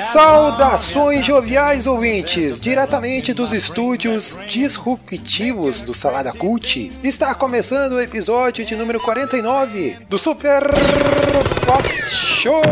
Saudações joviais ouvintes, diretamente dos estúdios disruptivos do Salada Cult. Está começando o episódio de número 49 do Super Pop Show.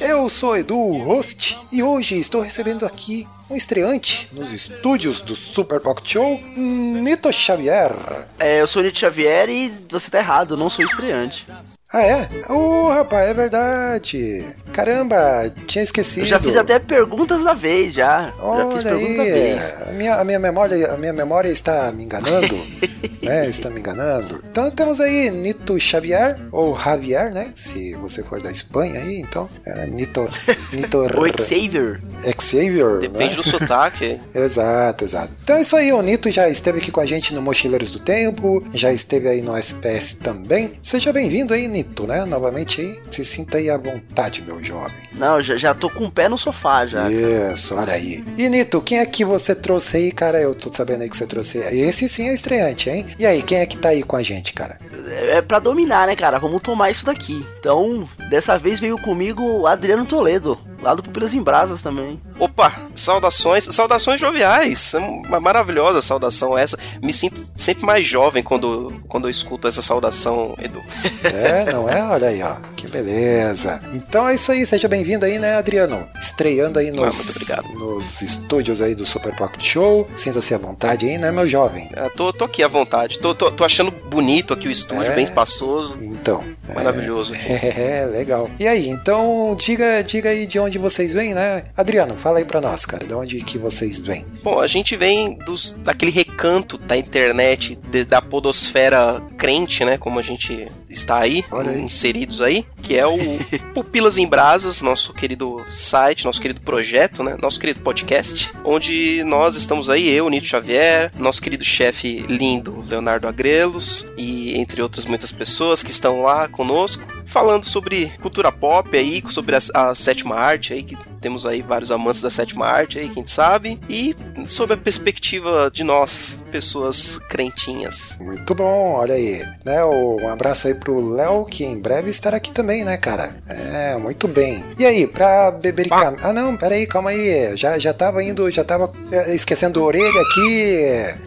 Eu sou Edu, o host, e hoje estou recebendo aqui um estreante nos estúdios do Super Pocket Show, Nito Xavier. É, eu sou o Nito Xavier e você tá errado, eu não sou estreante. Ah, é? Ô, oh, rapaz, é verdade. Caramba, tinha esquecido. Eu já fiz até perguntas da vez, já. Olha já fiz perguntas da vez. A minha, a, minha memória, a minha memória está me enganando. né? Está me enganando. Então temos aí Nito Xavier, ou Javier, né? Se você for da Espanha aí, então. É, Nito. Nito o Xavier. Xavier. Depende né? do sotaque. exato, exato. Então é isso aí, o Nito já esteve aqui com a gente no Mochileiros do Tempo, já esteve aí no SPS também. Seja bem-vindo aí, Nito, né? Novamente aí. Se sinta aí à vontade, meu jovem. Não, já, já tô com o pé no sofá já. Isso, olha aí. E Nito, quem é que você trouxe aí, cara? Eu tô sabendo aí que você trouxe. Esse sim é estreante, hein? E aí, quem é que tá aí com a gente, cara? É, é pra dominar, né, cara? Vamos tomar isso daqui. Então, dessa vez veio comigo o Adriano Toledo, lá do Pupilas em Brasas também. Opa, saudações, saudações joviais. É uma maravilhosa saudação essa. Me sinto sempre mais jovem quando, quando eu escuto essa saudação, Edu. É, não é? Olha aí, ó. Que beleza. Então é isso aí, seja bem-vindo aí, né, Adriano? Estreando aí nos, ah, nos estúdios aí do Super Pocket Show. Sinta-se à vontade aí, né, meu jovem? É, tô, tô aqui à vontade. Tô, tô, tô achando bonito aqui o estúdio, É. bem espaçoso. Então. Maravilhoso aqui. É, legal. E aí, então, diga, diga aí de onde vocês vêm, né? Adriano, fala aí pra nós, cara, de onde que vocês vêm? Bom, a gente vem dos, daquele recanto da internet, de- da podosfera crente, né? Como a gente está aí, aí. inseridos aí, que é o Pupilas em Brasas, nosso querido site, nosso querido projeto, né? Nosso querido podcast, onde nós estamos aí, eu, Nito Xavier, nosso querido chefe lindo, Leonardo Agrelos, e entre outras muitas pessoas que estão lá conosco, falando sobre cultura pop aí, sobre a, a sétima arte aí, que temos aí vários amantes da sétima arte aí, quem sabe, e sobre a perspectiva de nós, pessoas crentinhas. Muito bom, olha aí. Né, um abraço aí pro Léo, que em breve estará aqui também, né, cara? É, muito bem. E aí, pra bebericar... Ah, não, peraí, calma aí. Já, já tava indo, já tava é, esquecendo a orelha aqui.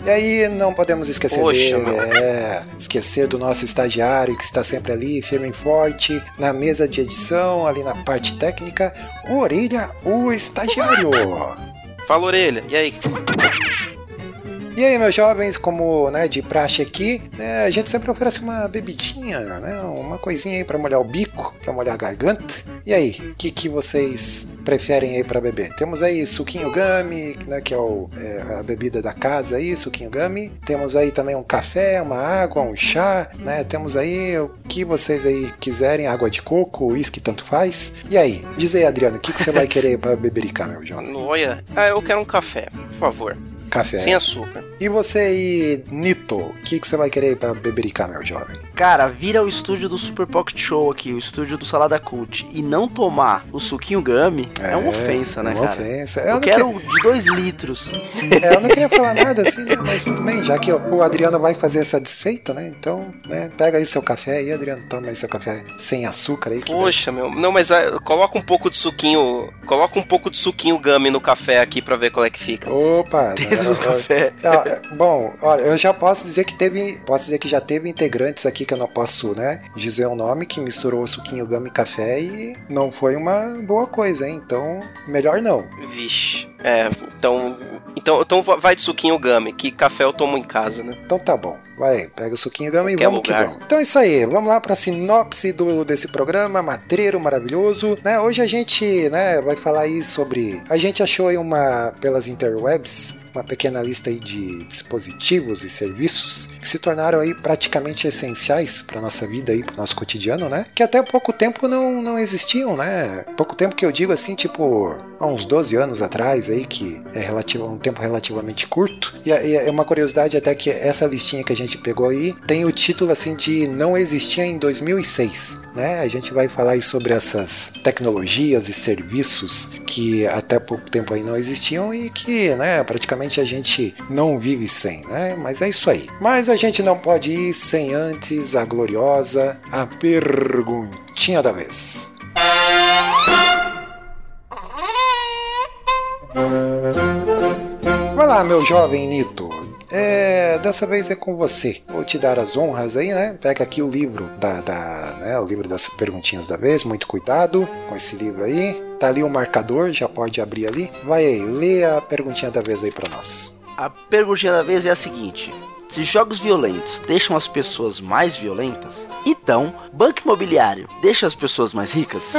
E aí, não podemos esquecer Poxa, dele. É, esquecer do nosso estagiário, que está sempre ali, firme e forte, na mesa de edição, ali na parte técnica. O Orelha, o estagiário. Fala, orelha, e aí? E aí, meus jovens, como né, de praxe aqui, né, a gente sempre oferece uma bebidinha, né, uma coisinha aí pra molhar o bico, pra molhar a garganta. E aí, o que, que vocês preferem aí pra beber? Temos aí suquinho gummy, né, que é, o, é a bebida da casa aí, suquinho gummy. Temos aí também um café, uma água, um chá, né? Temos aí o que vocês aí quiserem, água de coco, uísque, tanto faz. E aí, diz aí, Adriano, o que, que você vai querer pra bebericar, meu jovem? Olha, ah, eu quero um café, por favor, Café. sem açúcar. E você aí, Nito, o que, que você vai querer pra bebericar, meu jovem? Cara, vira o estúdio do Super Pocket Show aqui, o estúdio do Salada Cult, e não tomar o suquinho gummy é, uma ofensa, né, uma cara? ofensa. Eu, Eu quero de dois litros. que- é, eu não queria falar nada assim, né? Mas tudo bem, já que o Adriano vai fazer essa desfeita, né? Então, né, pega aí seu café aí, Adriano, toma aí seu café sem açúcar aí. Que Poxa, meu, não, mas ah, coloca um pouco de suquinho, coloca um pouco de suquinho gummy no café aqui pra ver qual é que fica. Opa! Né, do café. Ah, é, bom, olha, eu já posso dizer que teve. Posso dizer que já teve integrantes aqui que eu não posso, né? Dizer o nome, que misturou suquinho gama e café e não foi uma boa coisa, hein? Então, melhor não. Vixe. É, então, então, então vai de suquinho gummy, que café eu tomo em casa, né? Então tá bom. Vai, pega o suquinho gama e vamos lugar. que vamos. Então é isso aí, vamos lá pra sinopse do, desse programa, matreiro maravilhoso. Né? Hoje a gente né, vai falar aí sobre. A gente achou aí uma, pelas interwebs, uma pequena lista aí de dispositivos e serviços que se tornaram aí praticamente essenciais para nossa vida aí, para nosso cotidiano, né? Que até pouco tempo não, não existiam, né? Pouco tempo que eu digo assim, tipo, há uns 12 anos atrás aí que é relativo, um tempo relativamente curto. E, e é uma curiosidade até que essa listinha que a gente pegou aí tem o título assim de não existia em 2006, né? A gente vai falar aí sobre essas tecnologias e serviços que até pouco tempo aí não existiam e que, né, praticamente a gente não vive sem, né? Mas é isso aí. Mas a gente não pode ir sem antes a gloriosa a perguntinha da vez. Vai lá, meu jovem Nito. É, dessa vez é com você. Vou te dar as honras aí, né? Pega aqui o livro da, da né, o livro das perguntinhas da vez. Muito cuidado com esse livro aí. Tá ali o marcador, já pode abrir ali. Vai aí, lê a perguntinha da vez aí para nós. A perguntinha da vez é a seguinte: se jogos violentos deixam as pessoas mais violentas, então banco imobiliário deixa as pessoas mais ricas?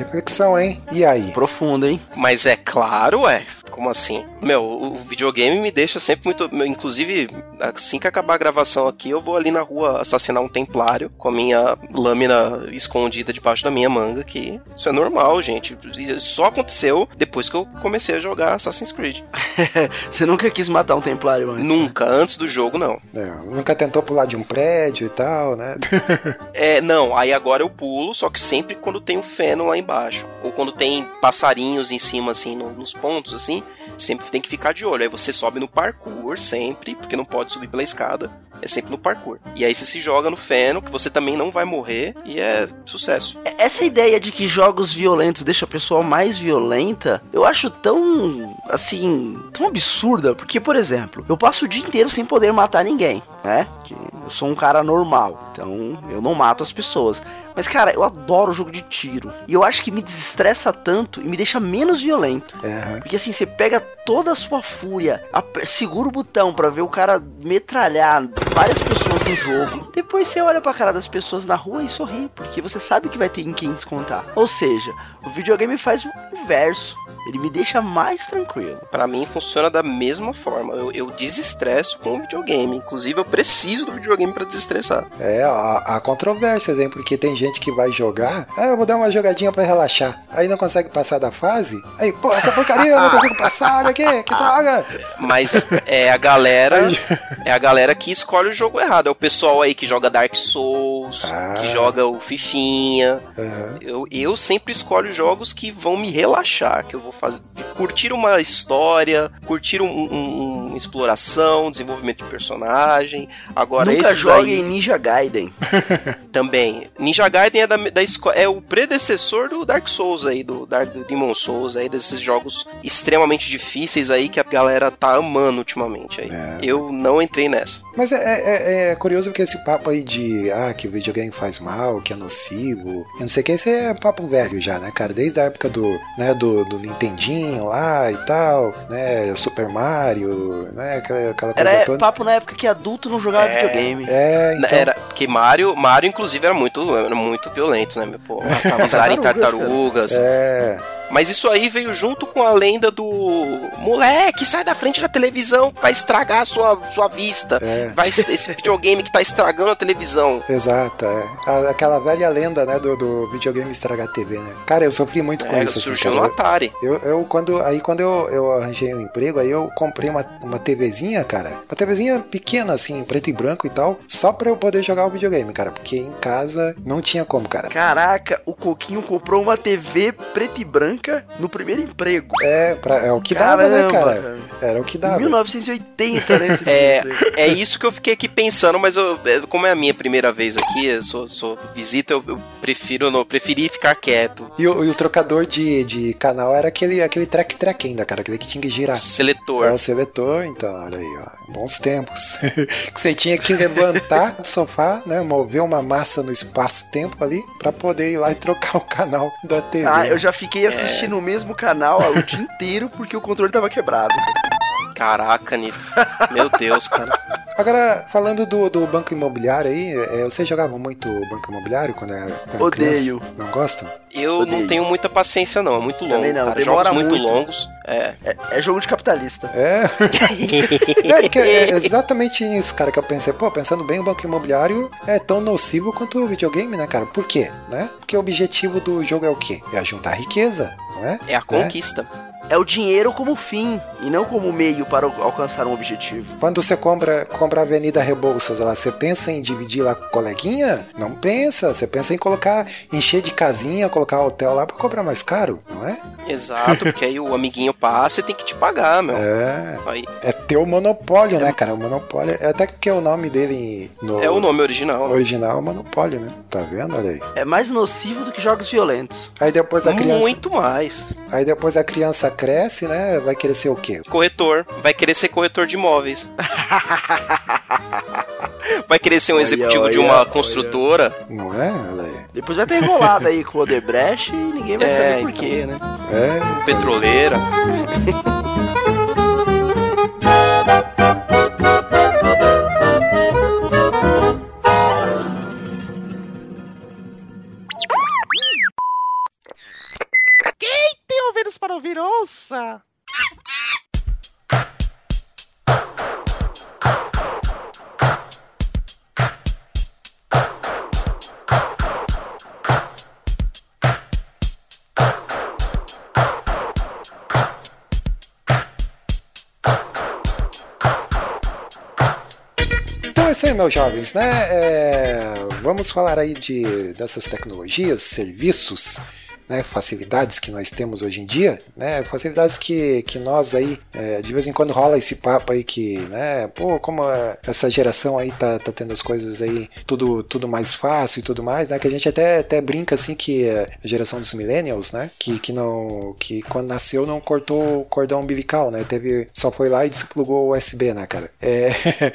Reflexão, hein? E aí? Profundo, hein? Mas é claro, é. Como assim? Meu, o videogame me deixa sempre muito. meu, inclusive, assim que acabar a gravação aqui, eu vou ali na rua assassinar um templário com a minha lâmina escondida debaixo da minha manga, que isso é normal, gente. Só aconteceu depois que eu comecei a jogar Assassin's Creed. Você nunca quis matar um templário antes? Nunca, antes do jogo, não. É, nunca tentou pular de um prédio e tal, né? É, não, aí agora eu pulo, só que sempre quando tem o feno lá embaixo. Ou quando tem passarinhos em cima, assim, no- nos pontos, assim, sempre tem que ficar de olho. Aí você sobe no parkour sempre, porque não pode subir pela escada. É sempre no parkour. E aí você se joga no feno, que você também não vai morrer, e é sucesso. Essa ideia de que jogos violentos deixam a pessoa mais violenta, eu acho tão, assim, tão absurda. Porque, por exemplo, eu passo o dia inteiro sem poder matar ninguém, né? Que eu sou um cara normal, então eu não mato as pessoas. Mas, cara, eu adoro jogo de tiro. E eu acho que me desestressa tanto e me deixa menos violento. É, Porque assim, você pega toda a sua fúria, segura o botão pra ver o cara metralhar várias pessoas no jogo. Depois você olha pra cara das pessoas na rua e sorri, porque você sabe que vai ter em quem descontar. Ou seja, o videogame faz o inverso. Ele me deixa mais tranquilo. Pra mim funciona da mesma forma. Eu, eu desestresso com o videogame. Inclusive, eu preciso do videogame pra desestressar. é há, há controvérsias, hein? Porque tem gente que vai jogar, ah, eu vou dar uma jogadinha pra relaxar. Aí não consegue passar da fase. Aí, pô, essa porcaria eu não consigo passar, olha aqui, que droga. Mas é a galera. É a galera que escolhe o jogo errado. É o pessoal aí que joga Dark Souls, Ah. que joga o Fifinha. Aham. Eu, eu sempre escolho jogos que vão me relaxar, que eu vou fazer. Curtir uma história, curtir um, um- uma exploração, desenvolvimento de personagem. Agora Nunca jogue aí em Ninja Gaiden. também. Ninja Gaiden é, da, da é o predecessor do Dark Souls aí, do, Dark, do Demon Souls aí, desses jogos extremamente difíceis aí que a galera tá amando ultimamente aí. É. Eu não entrei nessa. Mas é, é- é curioso que esse papo aí de ah, que o videogame faz mal, que é nocivo, e não sei o que, esse é papo velho já, né, cara? Desde a época do, né, do, do Nintendinho lá e tal, né? Super Mario, né? Aquela, aquela coisa Era toda. papo na época que adulto não jogava É. videogame. É, então. Era, porque Mario, Mario, inclusive, era muito, era muito violento, né? meu? Pô, pisar em Tartarugas, tartarugas. É, Mas isso aí veio junto com a lenda do moleque, sai da frente da televisão, vai estragar a sua, sua vista. É. Vai, esse videogame que tá estragando a televisão. exato, é. Aquela velha lenda, né, do, do videogame estragar a TV, né? Cara, eu sofri muito com É, isso, assim, surgiu cara. no Atari. Eu, eu quando aí quando eu, eu arranjei um emprego, aí eu comprei uma, uma TVzinha, cara. Uma TVzinha pequena assim, preto e branco e tal, só pra eu poder jogar o videogame, cara, porque em casa não tinha como, cara. Caraca, o Coquinho comprou uma TV preta e branca no primeiro emprego. É, pra, é o que dava, né, Caramba, cara? Era o que dava. 1980, né? É, é isso que eu fiquei aqui pensando, mas eu, é, como é a minha primeira vez aqui, eu sou, sou visita, eu, eu prefiro não, preferi ficar quieto. E o, e o trocador de, de canal era aquele aquele track track ainda, cara, aquele que tinha que girar. É Seletor. o seletor, então, olha aí, ó. Bons tempos. que você tinha que levantar do sofá, né? Mover uma massa no espaço-tempo ali pra poder ir lá e trocar o canal da TV. Ah, eu já fiquei assistindo o mesmo canal o dia inteiro porque o controle tava quebrado. Caraca, Nito. Meu Deus, cara. Agora, falando do, do banco imobiliário aí, é, vocês jogavam muito banco imobiliário quando era, era Odeio. criança? Não gostam? Eu Odeio. não tenho muita paciência, não. É muito longo, Também não, cara. demora Jogos muito, muito. longos. É. É, é jogo de capitalista. É. é, que é exatamente isso, cara, que eu pensei. Pô, pensando bem, o banco imobiliário é tão nocivo quanto o videogame, né, cara? Por quê? Né? Porque o objetivo do jogo é o quê? É juntar riqueza, não é? É a conquista. É o dinheiro como fim e não como meio para al- alcançar um objetivo. Quando você compra, compra a Avenida Rebouças lá, você pensa em dividir lá com o coleguinha? Não pensa. Você pensa em colocar, encher de casinha, colocar hotel lá pra cobrar mais caro, não é? Exato, porque aí o amiguinho passa e tem que te pagar, meu. É. Aí, É ter o monopólio, né, cara? O monopólio. É até que o nome dele no é o nome original. né? original é o monopólio, né? Tá vendo? Olha aí. É mais nocivo do que jogos violentos. Aí depois a criança. Muito mais. Aí depois a criança cresce, né? Vai querer ser o quê? Corretor. Vai querer ser corretor de imóveis. Vai querer ser um Olha, executivo de olha, uma olha. construtora. Não é? Depois vai ter enrolado aí com o Odebrecht e ninguém vai É, saber por então. quê, né? É. Petroleira. Aí, meus jovens, né? É, Vamos falar aí de, dessas tecnologias, serviços, né? facilidades que nós temos hoje em dia, né? Facilidades que, que nós aí, é, de vez em quando rola esse papo aí que, né? Pô, como é, essa geração aí tá, tá tendo as coisas aí tudo, tudo mais fácil e tudo mais, né? Que a gente até, até brinca assim que é a geração dos millennials, né? Que, que não, que quando nasceu não cortou o cordão umbilical, né? Teve, só foi lá e desplugou o USB, né, cara? É,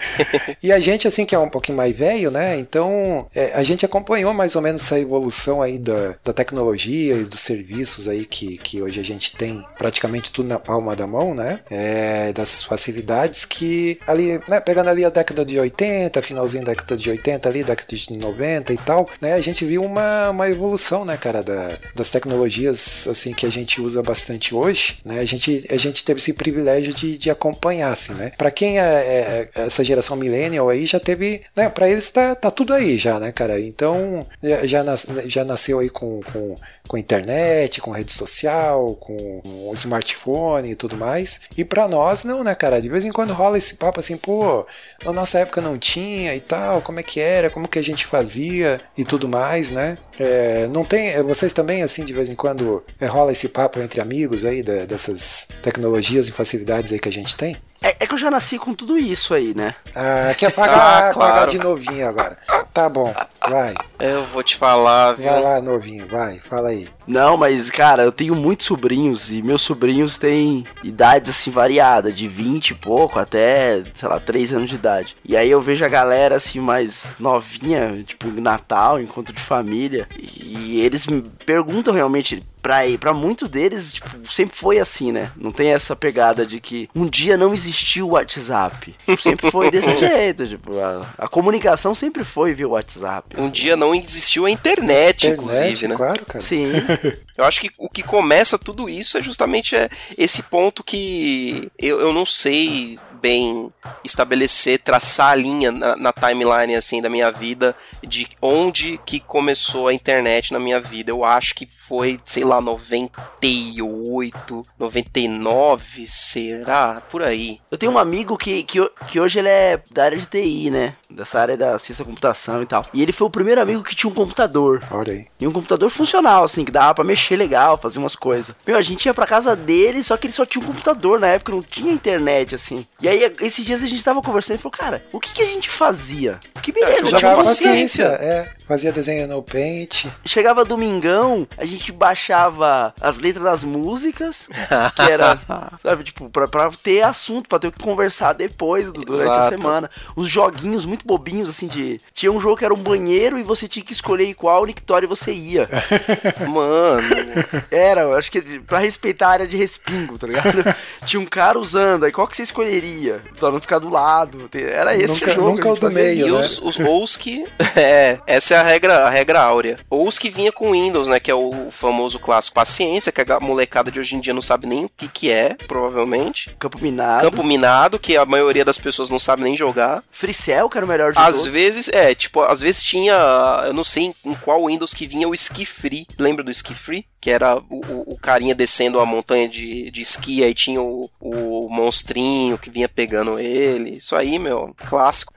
e a gente, assim, que é um pouquinho mais velho, né? Então, é, a gente acompanhou mais ou menos essa evolução aí da, da tecnologia dos serviços aí que, que hoje a gente tem praticamente tudo na palma da mão, né? É, das facilidades que ali, né? Pegando ali a década de 80, finalzinho da década de 80 ali, década de 90 e tal, né? A gente viu uma, uma evolução, né, cara, da, das tecnologias, assim, que a gente usa bastante hoje, né? A gente, a gente teve esse privilégio de, de acompanhar, assim, né? Pra quem é, é- é essa geração millennial aí, já teve, né? Pra eles tá, tá tudo aí já, né, cara? Então, já, já, nas- já nasceu aí com, com, com internet, com rede social, com smartphone e tudo mais. E pra nós, não, né, cara? De vez em quando rola esse papo assim, pô, na nossa época não tinha e tal, como é que era, como que a gente fazia e tudo mais, né? É, não tem, é, vocês também, assim, de vez em quando é, rola esse papo entre amigos aí, da- dessas tecnologias e facilidades aí que a gente tem? É, é que eu já nasci com tudo isso aí, né? Ah, quer pagar, Ah, pagar claro. de novinho agora. Tá bom, vai. Eu vou te falar, viu? Vai lá, novinho, vai, fala aí. Não, mas, cara, eu tenho muitos sobrinhos e meus sobrinhos têm idades assim variadas, de 20 e pouco até, sei lá, 3 anos de idade. E aí eu vejo a galera assim mais novinha, tipo Natal, encontro de família, e eles me perguntam realmente pra, pra muitos deles, tipo, sempre foi assim, né? Não tem essa pegada de que um dia não existiu o WhatsApp. Sempre foi desse jeito, tipo, a, a comunicação sempre foi via WhatsApp. Um dia não existiu a internet, Internet, inclusive, né? claro, cara. Sim. Eu acho que o que começa tudo isso é justamente é, esse ponto que eu, eu não sei bem estabelecer, traçar a linha na, na timeline assim da minha vida de onde que começou a internet na minha vida. Eu acho que foi, sei lá, 98, 99, será? Por aí. Eu tenho um amigo que, que, que hoje ele é da área de TI, né? Dessa área da ciência da computação e tal. E ele foi o primeiro amigo que tinha um computador. Olha aí. E um computador funcional, assim, que dava pra mexer legal, fazer umas coisas. Meu, a gente ia pra casa dele, só que ele só tinha um computador na época, não tinha internet, assim. E aí, esses dias a gente tava conversando e falou, cara, o que, que a gente fazia? Que beleza, jogava tinha uma paciência, é. Fazia desenho no Paint. Chegava domingão, a gente baixava as letras das músicas, que era, sabe, tipo, pra, pra ter assunto, pra ter o que conversar depois, du- durante a Exato. semana. Os joguinhos muito bobinhos, assim, de. Tinha um jogo que era um banheiro e você tinha que escolher qual Nictório você ia. Mano, Era, eu acho que pra respeitar a área de respingo, tá ligado? Tinha um cara usando, aí qual que você escolheria? Pra não ficar do lado. Era esse Nunca- o jogo. nunca a o do fazia meio, E né? os, os OUS que. É, essa é a regra, a regra áurea. OUS que vinha com Windows, né? Que é o famoso clássico paciência, que a molecada de hoje em dia não sabe nem o que, que é, provavelmente. Campo Minado. Campo minado, que a maioria das pessoas não sabe nem jogar. Freecell, que era o melhor de Às todos. vezes, é, tipo, às vezes tinha. Eu não sei em, em qual Windows que vinha o Ski Free. Lembra do Ski Free? Que era o, o- o carinha descendo a montanha de, de esqui, aí tinha o, o monstrinho que vinha pegando ele. Isso aí, meu, clássico.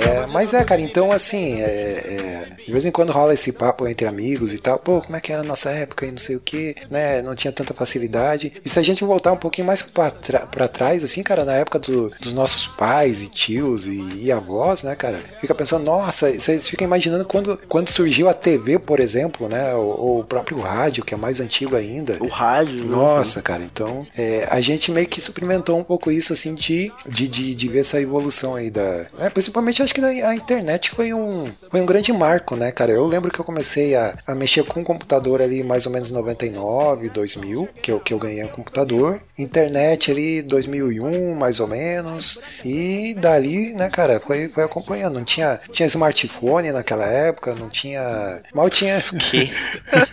É, mas é, cara, então assim, é, é, de vez em quando rola esse papo entre amigos e tal, pô, como é que era a nossa época e não sei o que, né? Não tinha tanta facilidade. E se a gente voltar um pouquinho mais pra, trás, assim, cara, na época do- dos nossos pais e tios e, e avós, né, cara, fica pensando, nossa, vocês ficam imaginando quando, quando surgiu a TV, por exemplo, né? Ou, ou o próprio rádio, que é mais antigo ainda. O rádio. né? Nossa, cara, então é, a gente meio que experimentou um pouco isso, assim, de, de, de, de ver essa evolução aí da. é, principalmente acho que a internet foi um, foi um grande marco, né, cara? Eu lembro que eu comecei a, a mexer com o computador ali mais ou menos 99, 2000, que eu, que eu ganhei um computador. Internet ali 2001, mais ou menos. E dali, né, cara, foi, foi acompanhando. Não tinha, tinha smartphone naquela época, não tinha. Mal tinha. Que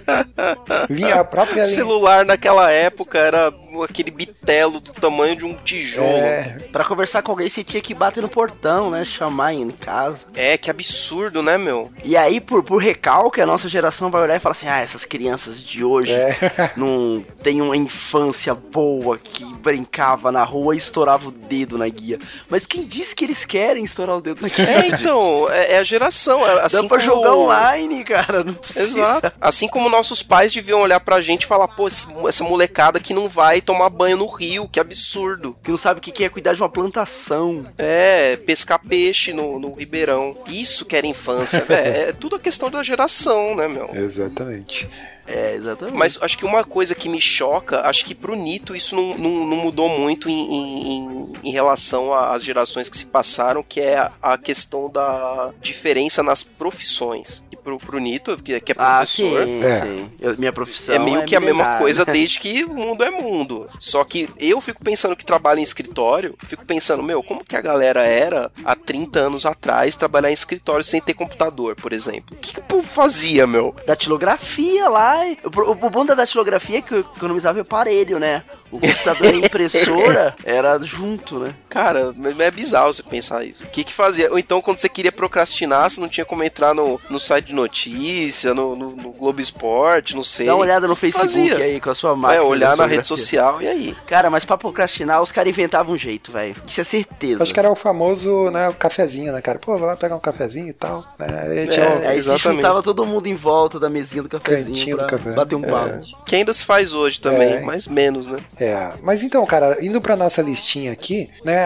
Linha, a própria linha. celular naquela época era aquele bitelo do tamanho de um tijolo. É, Pra conversar com alguém, você tinha que bater no portão, né? Chamar em casa. É, que absurdo, né, meu? E aí, por, por recalque, a nossa geração vai olhar e falar assim: ah, essas crianças de hoje É. não têm uma infância boa que brincava na rua e estourava o dedo na guia. Mas quem disse que eles querem estourar o dedo na guia? É, então, é, é a geração. é Assim Dá pra como- jogar online, cara. Não precisa. Exato. Assim como nossos pais deviam olhar pra gente e falar, pô, essa molecada que não vai tomar banho no rio, que absurdo. Que não sabe o que que é cuidar de uma plantação. É, pescar peixe no, no ribeirão. Isso que era infância. é, é tudo a questão da geração, né, meu? exatamente. É, exatamente. Mas acho que uma coisa que me choca, acho que pro Nito isso não, não, não mudou muito em, em, em- relação às gerações que se passaram, que é a questão da diferença nas profissões. Pro, pro Nito, que, que é Ah, professor, sim, É. sim. Eu- minha profissão é meio que a mesma coisa desde que o mundo é mundo. Só que eu fico pensando que trabalho em escritório, fico pensando, meu, como que a galera era há 30 anos atrás trabalhar em escritório sem ter computador, por exemplo? O que, que o povo fazia, meu? datilografia lá. O, o bom da datilografia é que eu economizava o aparelho, né? O computador e a impressora era junto, né? Cara, é bizarro você pensar isso. O que que fazia? Ou então, quando você queria procrastinar, você não tinha como entrar no, no site de notícia, no, no, no Globo Esporte, não sei. Dá uma olhada no Facebook Fazia. aí com a sua máquina. É, olhar na rede social e aí. Cara, mas pra procrastinar, os caras inventavam um jeito, velho. Isso é certeza. Acho que era o famoso, né, o cafezinho, né, cara? Pô, vai lá pegar um cafezinho e tal. Né? Aí tinha o- Aí se Exatamente. juntava todo mundo em volta da mesinha do cafezinho Cantinho pra do café. bater um papo. Que ainda se faz hoje também, É. mas menos, né? É, mas então, cara, indo pra nossa listinha aqui, né,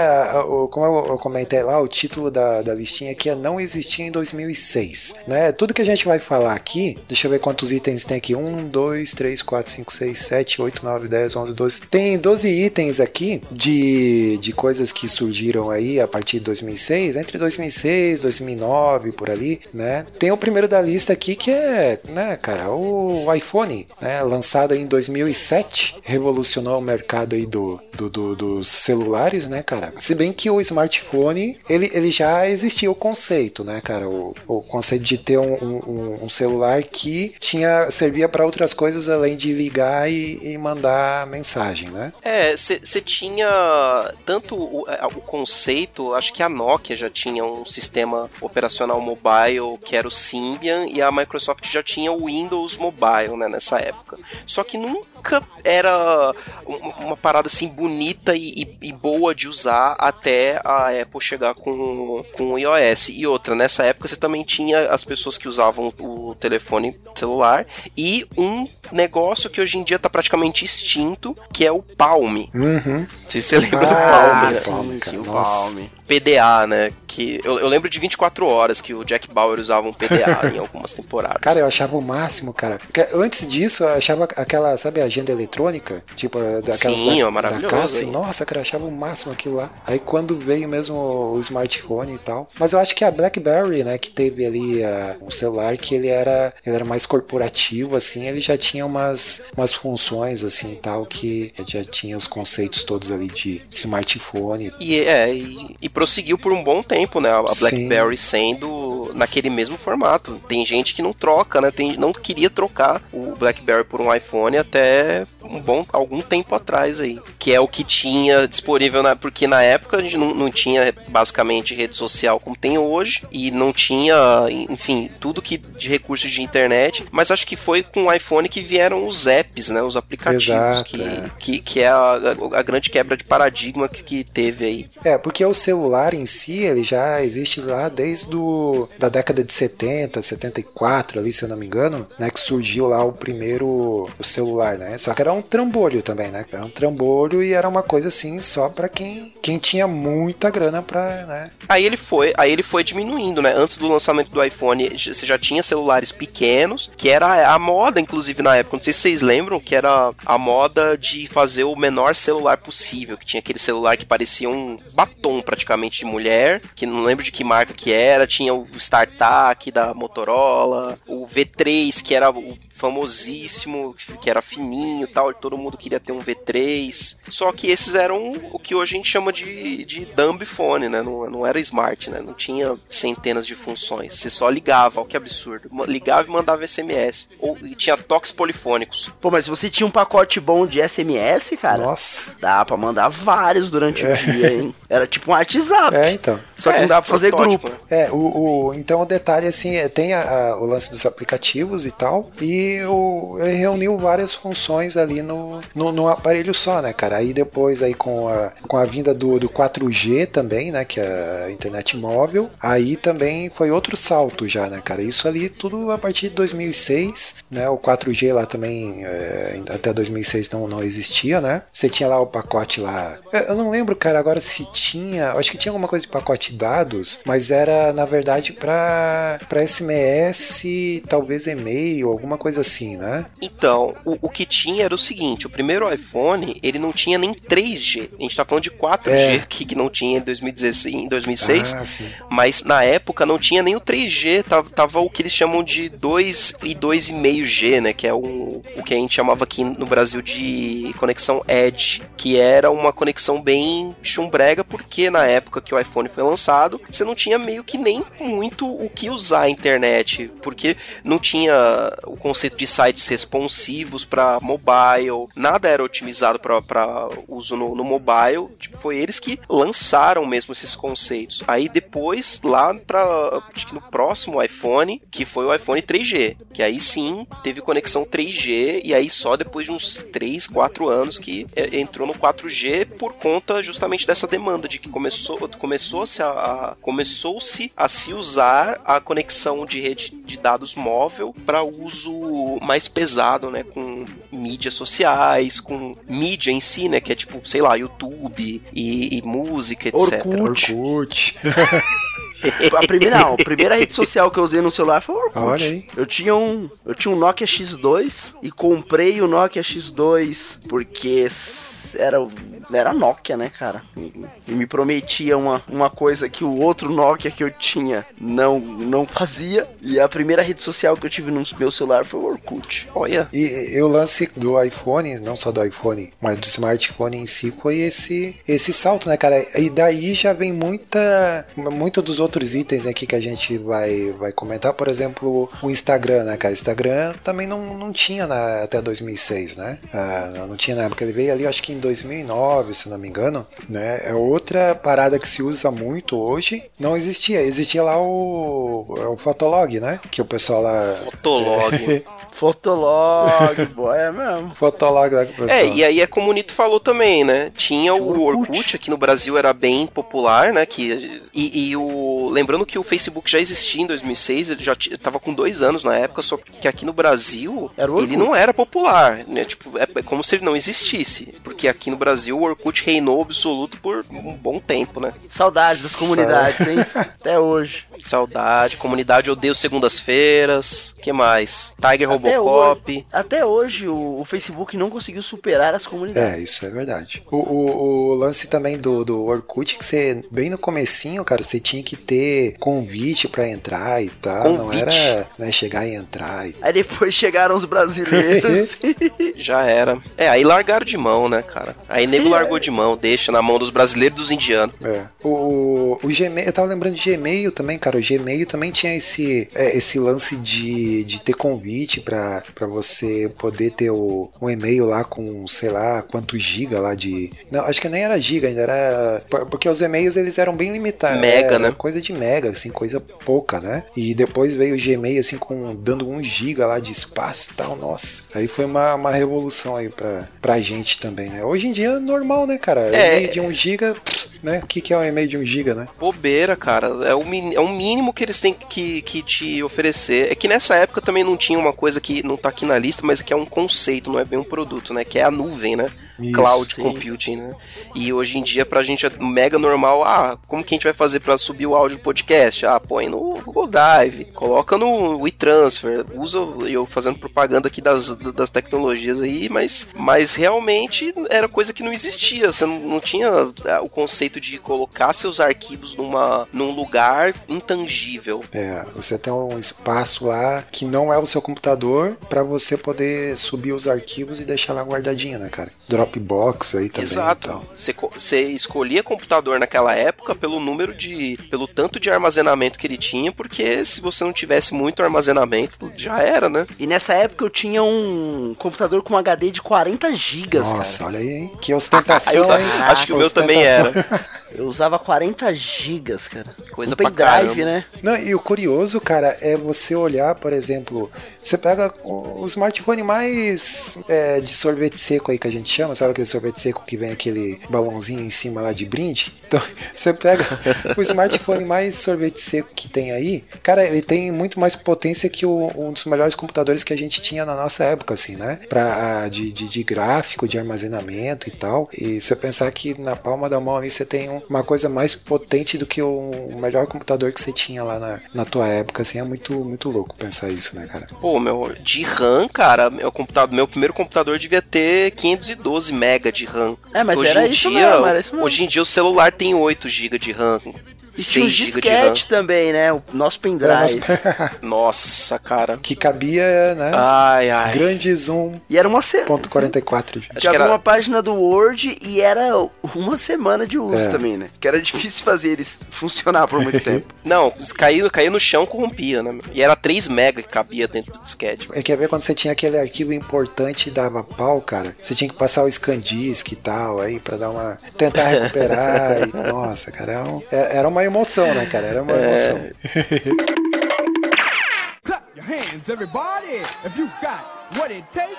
o- como eu, eu comentei lá, o título da, da listinha aqui é Não Existia em 2006, né, tudo que a gente vai falar aqui, deixa eu ver quantos itens tem aqui, 1, 2, 3, 4, 5, 6, 7, 8, 9, 10, 11, 12, tem 12 itens aqui de, de coisas que surgiram aí a partir de 2006, entre 2006, 2009, por ali, né, tem o primeiro da lista aqui que é, né, cara, o iPhone, né, lançado em 2007, revolucionou o mercado aí do, do, do- dos celulares, né, cara? Se bem que o smartphone, ele, ele já existia o conceito, né, cara? O, o conceito de ter um, um- um celular que tinha servia para outras coisas além de ligar e, e mandar mensagem, né? É, você tinha tanto o, é, o conceito, acho que a Nokia já tinha um sistema operacional mobile que era o Symbian e a Microsoft já tinha o Windows Mobile, né, nessa época. Só que nunca era um- uma parada assim bonita e, e- e boa de usar até a Apple chegar com, com o iOS. E outra, nessa época você também tinha as pessoas que usavam o telefone celular e um negócio que hoje em dia tá praticamente extinto, que é o Palm. Uhum. Não sei se você lembra do Ah, Palm, né? sim. Palme, cara, o nossa. PDA, né? Que eu, eu lembro de 24 horas que o Jack Bauer usava um PDA em algumas temporadas. Cara, eu achava o máximo, cara. Porque antes disso, eu achava aquela, sabe, agenda eletrônica? Tipo, daquelas Sim, da, ó, da hein? Nossa, cara, eu achava o máximo aquilo lá. Aí quando veio mesmo o smartphone e tal. Mas eu acho que a BlackBerry, né, que teve ali ah, um celular que ele era, ele era mais corporativo, assim, ele já tinha umas, umas funções, assim, e tal, que já tinha os conceitos todos ali de smartphone. E, é, e, e prosseguiu por um bom tempo, né? A. BlackBerry sendo naquele mesmo formato. Tem gente que não troca, né? Tem, não queria trocar o BlackBerry por um iPhone até um bom algum tempo atrás aí. Que é o que tinha disponível, na, porque na época a gente não, não tinha basicamente rede social como tem hoje e não tinha, enfim, tudo que de recursos de internet. Mas acho que foi com o iPhone que vieram os apps, né? Os aplicativos Exato, que, é. que, que é a, a- grande quebra de paradigma que, que teve aí. É, porque o celular em si, ele já existe lá desde do, da década de 70, 74 ali, se eu não me engano, né, que surgiu lá o primeiro o celular, né? Só que era um trambolho também, né? Era um trambolho e era uma coisa assim só pra quem, quem tinha muita grana pra, né? Aí ele foi, aí ele foi diminuindo, né? Antes do lançamento do iPhone, você já tinha celulares pequenos, que era a moda, inclusive, na época. Não sei se vocês lembram, que era a moda de fazer o menor celular possível, que tinha aquele celular que parecia um batom praticamente de mulher, que não lembro de que marca que era, tinha o StarTAC da Motorola, o V3, que era o famosíssimo, que era fininho e tal, todo mundo queria ter um V3. Só que esses eram o que hoje a gente chama de, de dumb phone, né? Não, não era smart, né? Não tinha centenas de funções. Você só ligava, ó, que absurdo. Ligava e mandava SMS. Ou e tinha toques polifônicos. Pô, mas você tinha um pacote bom de SMS, cara? Nossa. Dá pra mandar vários durante o dia, hein? Era tipo um WhatsApp. É, então. Só que É, não dá pra fazer grupo. né? É, o, o- então o detalhe assim, é, tem a- a- o lance dos aplicativos e tal, e o, ele reuniu várias funções ali no, no, no aparelho só, né, cara? Aí depois aí com a, com a vinda do, do 4G também, né, que é a internet móvel, aí também foi outro salto já, né, cara? Isso ali tudo a partir de 2006, né? O 4G lá também é, até 2006 não, não existia, né? Você tinha lá o pacote lá. Eu não lembro, cara, agora se tinha, acho que tinha alguma coisa de pacote dados, mas era na verdade para para SMS, talvez e-mail, alguma coisa assim, né? Então, o, o que tinha era o seguinte: o primeiro iPhone, ele não tinha nem 3G. A gente tá falando de 4G, É. que, que não tinha em 2016, em 2006. Ah. Mas na época não tinha nem o 3G, tava, tava o que eles chamam de 2 e 2,5G, né? Que é o, o que a gente chamava aqui no Brasil de conexão Edge, que era uma conexão bem chumbrega, porque na época que o iPhone foi lançado, você não tinha meio que nem muito o que usar a internet, porque não tinha o conceito de sites responsivos para mobile, nada era otimizado para uso no, no mobile. Tipo, foi eles que lançaram mesmo esses conceitos. Aí depois, lá para no próximo iPhone, que foi o iPhone 3G, que aí sim teve conexão 3G, e aí só depois de uns 3, 4 anos que é, entrou no 4G por conta justamente dessa demanda de que começou começou-se a, a- começou-se a se usar a conexão de rede de dados móvel para uso mais pesado, né, com mídias sociais, com mídia em si, né, que é tipo, sei lá, YouTube e, e música, etc. Orkut. Orkut. A primeira, não, a primeira rede social que eu usei no celular foi o Orkut. Olha aí. Eu tinha um, eu tinha um Nokia X2 e comprei o Nokia X2 porque era era Nokia, né, cara? E me prometia uma, uma coisa que o outro Nokia que eu tinha não não fazia. E a primeira rede social que eu tive no meu celular foi o Orkut. Olha, E, e o lance do iPhone, não só do iPhone, mas do smartphone em si, foi esse, esse salto, né, cara? E daí já vem muita, muito dos outros itens aqui que a gente vai, vai comentar. Por exemplo, o Instagram, né, cara? Instagram também não, não tinha na- até 2006, né? Ah, não tinha na época. Ele veio ali, acho que em 2009, 2009, se não me engano, né? É outra parada que se usa muito hoje. Não existia, existia lá o, o Fotolog, né? Que o pessoal lá. Fotolog. Fotolog, boy, é mesmo. Fotolog o pessoal. É, e aí é como o Nito falou também, né? Tinha o Orkut. Orkut, aqui no Brasil era bem popular, né? Que, e, e o. Lembrando que o Facebook já existia em 2006, ele já t- tava com dois anos na época, só que aqui no Brasil ele não era popular, né? Tipo, é, é como se ele não existisse. Porque aqui no Brasil o Orkut reinou absoluto por um bom tempo, né? Saudades das comunidades, hein? Até hoje. Saudade, comunidade odeio segundas-feiras. que mais? Tiger Até Robocop. hoje, até hoje o, o Facebook não conseguiu superar as comunidades. É, isso é verdade. O, o, o lance também do, do Orkut, que você, bem no comecinho, cara, você tinha que ter convite pra entrar e tal. Não Convite. era né, chegar e entrar. E... Aí depois chegaram os brasileiros. Já era. É, aí largaram de mão, né, cara? Aí nego largou de mão, deixa na mão dos brasileiros e dos indianos. É. O, o, o Gmail, eu tava lembrando de Gmail também, cara. O Gmail também tinha esse, é, esse lance de, de ter convite pra, pra você poder ter o, um e-mail lá com, sei lá, quantos giga lá de. Não, acho que nem era giga ainda, era. por- Porque os e-mails eles eram bem limitados. Mega, né? Coisa de mega, assim, coisa pouca, né? E depois veio o Gmail, assim, com dando um giga lá de espaço e tal, nossa. Aí foi uma, uma revolução aí pra, pra gente também, né? Hoje em dia é normal, né, cara? É. De 1 giga, né? O que, que é um e-mail de 1 giga, né? Bobeira, cara. É o, é o mínimo que eles têm que, que te oferecer. É que nessa época também não tinha uma coisa que não tá aqui na lista, mas que é um conceito, não é bem um produto, né? Que é a nuvem, né? Isso, Cloud sim. Computing, né? E hoje em dia, pra gente é mega normal. Ah, como que a gente vai fazer pra subir o áudio do podcast? Ah, põe no Google Drive, coloca no WeTransfer, usa eu fazendo propaganda aqui das, das tecnologias aí, mas, mas realmente era coisa que não existia. Você não, não tinha ah, o conceito de colocar seus arquivos numa, num lugar intangível. É, você tem um espaço lá que não é o seu computador pra você poder subir os arquivos e deixar lá guardadinho, né, cara? Dropbox aí também. Exato. e tal. Você, co- você escolhia computador naquela época pelo número de. pelo tanto de armazenamento que ele tinha, porque se você não tivesse muito armazenamento, já era, né? E nessa época eu tinha um computador com HD de 40 gigas, Nossa, cara. olha aí, hein? Que ostentação, Aí eu hein? acho que o meu também era. Eu usava 40 gigas, cara. Coisa um pra pendrive, caramba. né? Não, e o curioso, cara, é você olhar, por exemplo, você pega o smartphone mais é, de sorvete seco aí que a gente chama, sabe aquele sorvete seco que vem aquele balãozinho em cima lá de brinde? Então, você pega o smartphone mais sorvete seco que tem aí, cara, ele tem muito mais potência que o- um dos melhores computadores que a gente tinha na nossa época, assim, né? Pra, de, de, de gráfico, de armazenamento e tal. E você pensar que na palma da mão ali você tem um- uma coisa mais potente do que o, melhor computador que você tinha lá na, na tua época, assim, é muito, muito louco pensar isso, né, cara? Pô, meu, de RAM, cara, meu computador, meu primeiro computador devia ter 512 MB de RAM. É, mas hoje era em isso dia, mesmo, era isso mesmo. Hoje em dia o celular tem 8 GB de RAM. E tinha 6 os disquete também, né? O nosso pendrive. Nossa, cara. que cabia, né? Ai, ai. Grande zoom. E era uma semana. Ponto 44, gente. Acho Tinha que era- uma página do Word e era uma semana de uso É. também, né? Que era difícil fazer eles funcionar por muito tempo. Não, caía, caía no chão, corrompia, né? E era 3 MB que cabia dentro do disquete. É, quer ver quando você tinha aquele arquivo importante e dava pau, cara? Você tinha que passar o ScanDisk e tal, aí pra dar uma. tentar recuperar. e, nossa, cara, era, um- é- era uma emoção, né, cara? Era uma emoção. Clap your hands, everybody, if you got what it takes.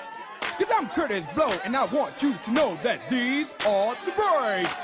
Cause I'm Curtis Blow, and I want you to know that these are the breaks.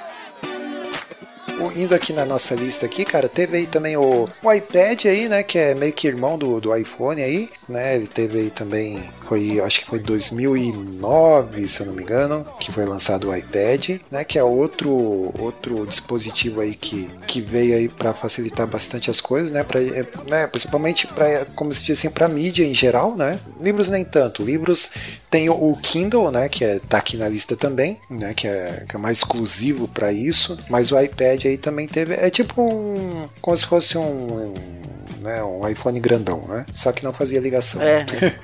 Indo aqui na nossa lista aqui, cara, teve aí também o, o iPad aí, né, que é meio que irmão do, do iPhone aí, né, ele teve aí também, foi, acho que foi 2009, se eu não me engano, que foi lançado o iPad, né, que é outro, outro dispositivo aí que, que veio aí para facilitar bastante as coisas, né, pra, é, né principalmente para, como se diz assim, para mídia em geral, né, livros nem tanto, livros tem o Kindle, né, que é, tá aqui na lista também, né, que é, que é mais exclusivo para isso, mas o iPad aí também teve, é tipo um, como se fosse um, né, um iPhone grandão, né, só que não fazia ligação. É.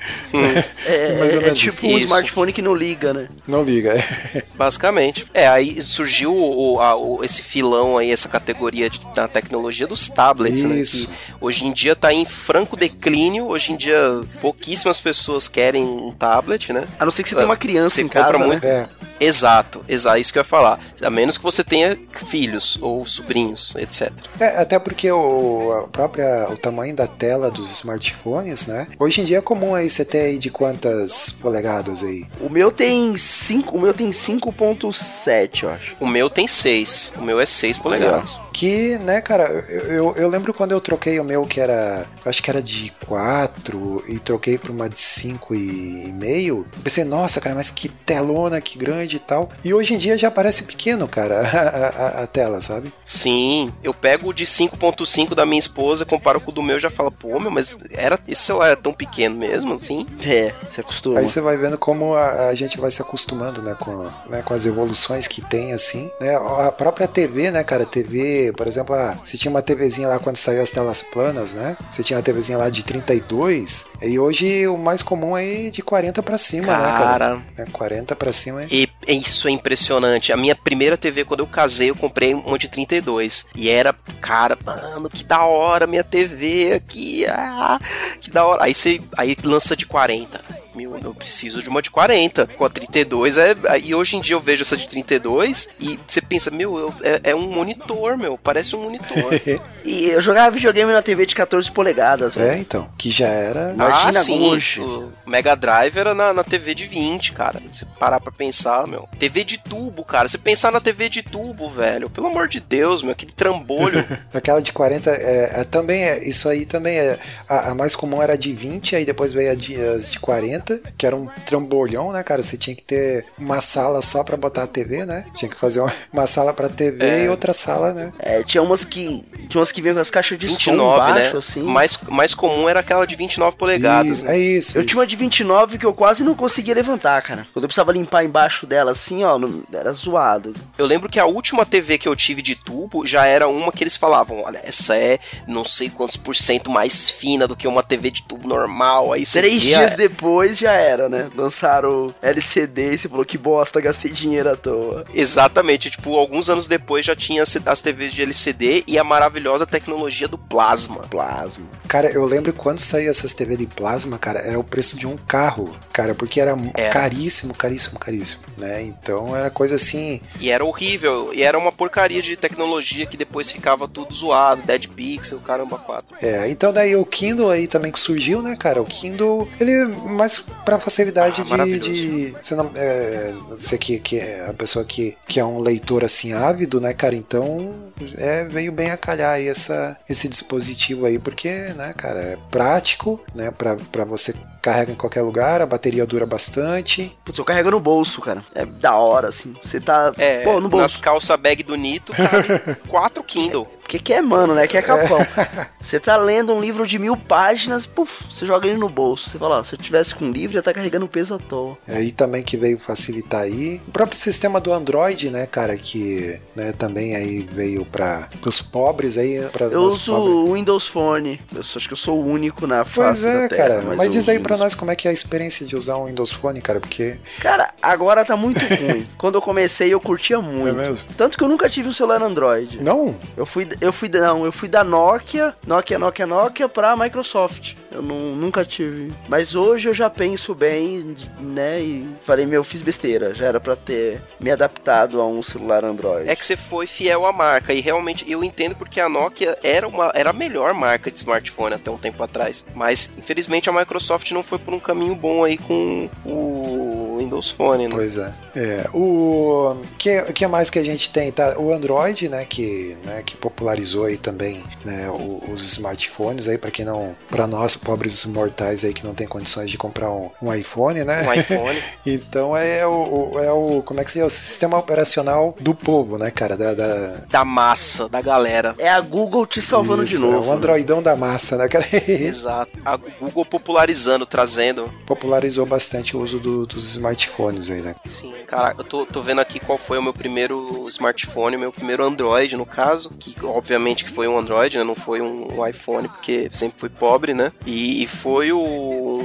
É, ou é, é menos tipo isso. um smartphone que não liga, né? Não liga, é. Basicamente. É, aí surgiu o, a- o- esse filão aí, essa categoria de, da tecnologia dos tablets, né? Isso. Que hoje em dia tá em franco declínio. Hoje em dia, pouquíssimas pessoas querem um tablet, né? A não ser que você tenha uma criança Você em compra casa, muito- né? É, Exato, exato, isso que eu ia falar. A menos que você tenha filhos ou sobrinhos, etc. É, até porque o, a própria, o tamanho da tela dos smartphones, né? Hoje em dia é comum aí você ter aí de quantas polegadas aí? O meu tem 5, o meu tem 5.7, eu acho. O meu tem 6, o meu é 6 polegadas. Que, né, cara, eu, eu, eu lembro quando eu troquei o meu que era, acho que era de 4 e troquei pra uma de 5 e meio. Pensei, nossa, cara, mas que telona, que grande e tal. E hoje em dia já parece pequeno, cara, a, a- a tela, sabe? Sim, eu pego o de 5.5 da minha esposa, comparo com o do meu e já falo, pô, meu, mas era, esse celular era tão pequeno mesmo, assim? É, você acostuma. Aí você vai vendo como a, a gente vai se acostumando, né, com, né, com as evoluções que tem, assim, né, a própria TV, né, cara, TV, por exemplo, ah, você tinha uma TVzinha lá quando saiu as telas planas, né, você tinha uma TVzinha lá de 32, e hoje o mais comum é de 40 pra cima, né, cara? Cara, É, 40 pra cima é... e isso é impressionante. A minha primeira TV, quando eu casei, eu comprei uma de 32. E era, cara, mano, que da hora minha TV aqui, ah, que da hora. Aí você aí lança de 40. Meu, eu preciso de uma de 40. Com a 32 é. E hoje em dia eu vejo essa de 32 e você pensa, meu, eu- é, é um monitor, meu. Parece um monitor. E eu jogava videogame na TV de 14 polegadas, É, velho. então, que já era... Imagina ah, sim. hoje. O Mega Drive era na, na TV de 20, cara. Você parar pra pensar, meu. TV de tubo, cara. Você pensar na TV de tubo, velho. Pelo amor de Deus, meu. Aquele trambolho. Aquela de 40 é, é, também é, isso aí também é a, a mais comum era de 20, aí depois veio a de, as de 40, que era um trambolhão, né, cara? Você tinha que ter uma sala só pra botar a TV, né? Tinha que fazer uma, uma sala pra TV É. e outra sala, né? É, tinha umas que. Tinha umas que vinham com as caixas de som 29, embaixo, né? assim. Mais, mais comum era aquela de 29 polegadas. Isso, né? é isso. Eu isso. tinha uma de 29 que eu quase não conseguia levantar, cara. Quando eu precisava limpar embaixo dela, assim, ó, não- era zoado. Eu lembro que a última TV que eu tive de tubo já era uma que eles falavam: olha, essa é não sei quantos por cento mais fina do que uma TV de tubo normal. Aí Três dias depois já era, né? Lançaram o LCD e você falou que bosta, gastei dinheiro à toa. Exatamente, tipo, alguns anos depois já tinha as TVs de LCD e a maravilhosa tecnologia do plasma. Plasma. Cara, eu lembro quando saiu essas TV de plasma, cara, era o preço de um carro, cara, porque era Era. caríssimo, caríssimo, caríssimo, né? Então era coisa assim, E era horrível, e era uma porcaria de tecnologia que depois ficava tudo zoado, Dead Pixel, caramba, 4. É, então daí o Kindle aí também que surgiu, né, cara? O Kindle, ele mais pra facilidade Ah, de, de. Você não. É, você que, que é a pessoa que, que é um leitor assim ávido, né, cara? Então é, veio bem a calhar aí essa, esse dispositivo aí, porque, né, cara, é prático, né, pra você carrega em qualquer lugar, a bateria dura bastante. Putz, eu carrego no bolso, cara. É da hora, assim. Você tá. É, Pô, no nas bolso. calça bag do Nito, cabe 4 Kindle. Porque que é mano, né? Que é capão. Você tá lendo um livro de mil páginas, puf, você joga ele no bolso. Você fala, ó, se eu tivesse com um livro, já tá carregando peso à toa. Aí também que veio facilitar aí. O próprio sistema do Android, né, cara, que né, também aí veio para os pobres aí, Eu uso o Windows Phone. Eu acho que eu sou o único na Pois face é, da Terra. cara. Mas, eu diz uso aí pra nós como é que é a experiência de usar um Windows Phone, cara, porque Cara, agora tá muito ruim. Quando eu comecei, eu curtia muito. É mesmo? Tanto que eu nunca tive um celular Android. não, Eu fui, eu fui, não, eu fui da Nokia, Nokia, Nokia, Nokia pra Microsoft. Eu não, nunca tive. Mas hoje eu já penso bem, né? E falei, meu, fiz besteira. Já era pra ter me adaptado a um celular Android. É que você foi fiel à marca e realmente eu entendo porque a Nokia era uma era a melhor marca de smartphone até um tempo atrás, mas infelizmente a Microsoft não foi por um caminho bom aí com o Windows Phone, né? pois é. É, o que que mais que a gente tem, tá? O Android, né, que, né, que popularizou aí também, né, os smartphones aí para quem não, para nós pobres mortais aí que não tem condições de comprar um, um iPhone, né? Um iPhone. Então é o, o- é o como é que se é o sistema operacional do povo, né, cara, da, da da massa, da galera. É a Google te salvando de Isso, novo. É o Androidão da massa, né, cara? Exato. A Google popularizando, trazendo. Popularizou bastante o uso do- dos smartphones aí, né? Sim, cara, eu tô, tô vendo aqui qual foi o meu primeiro smartphone, o meu primeiro Android, no caso, que obviamente que foi um Android, né? Não foi um, um iPhone, porque sempre fui pobre, né? E, e foi o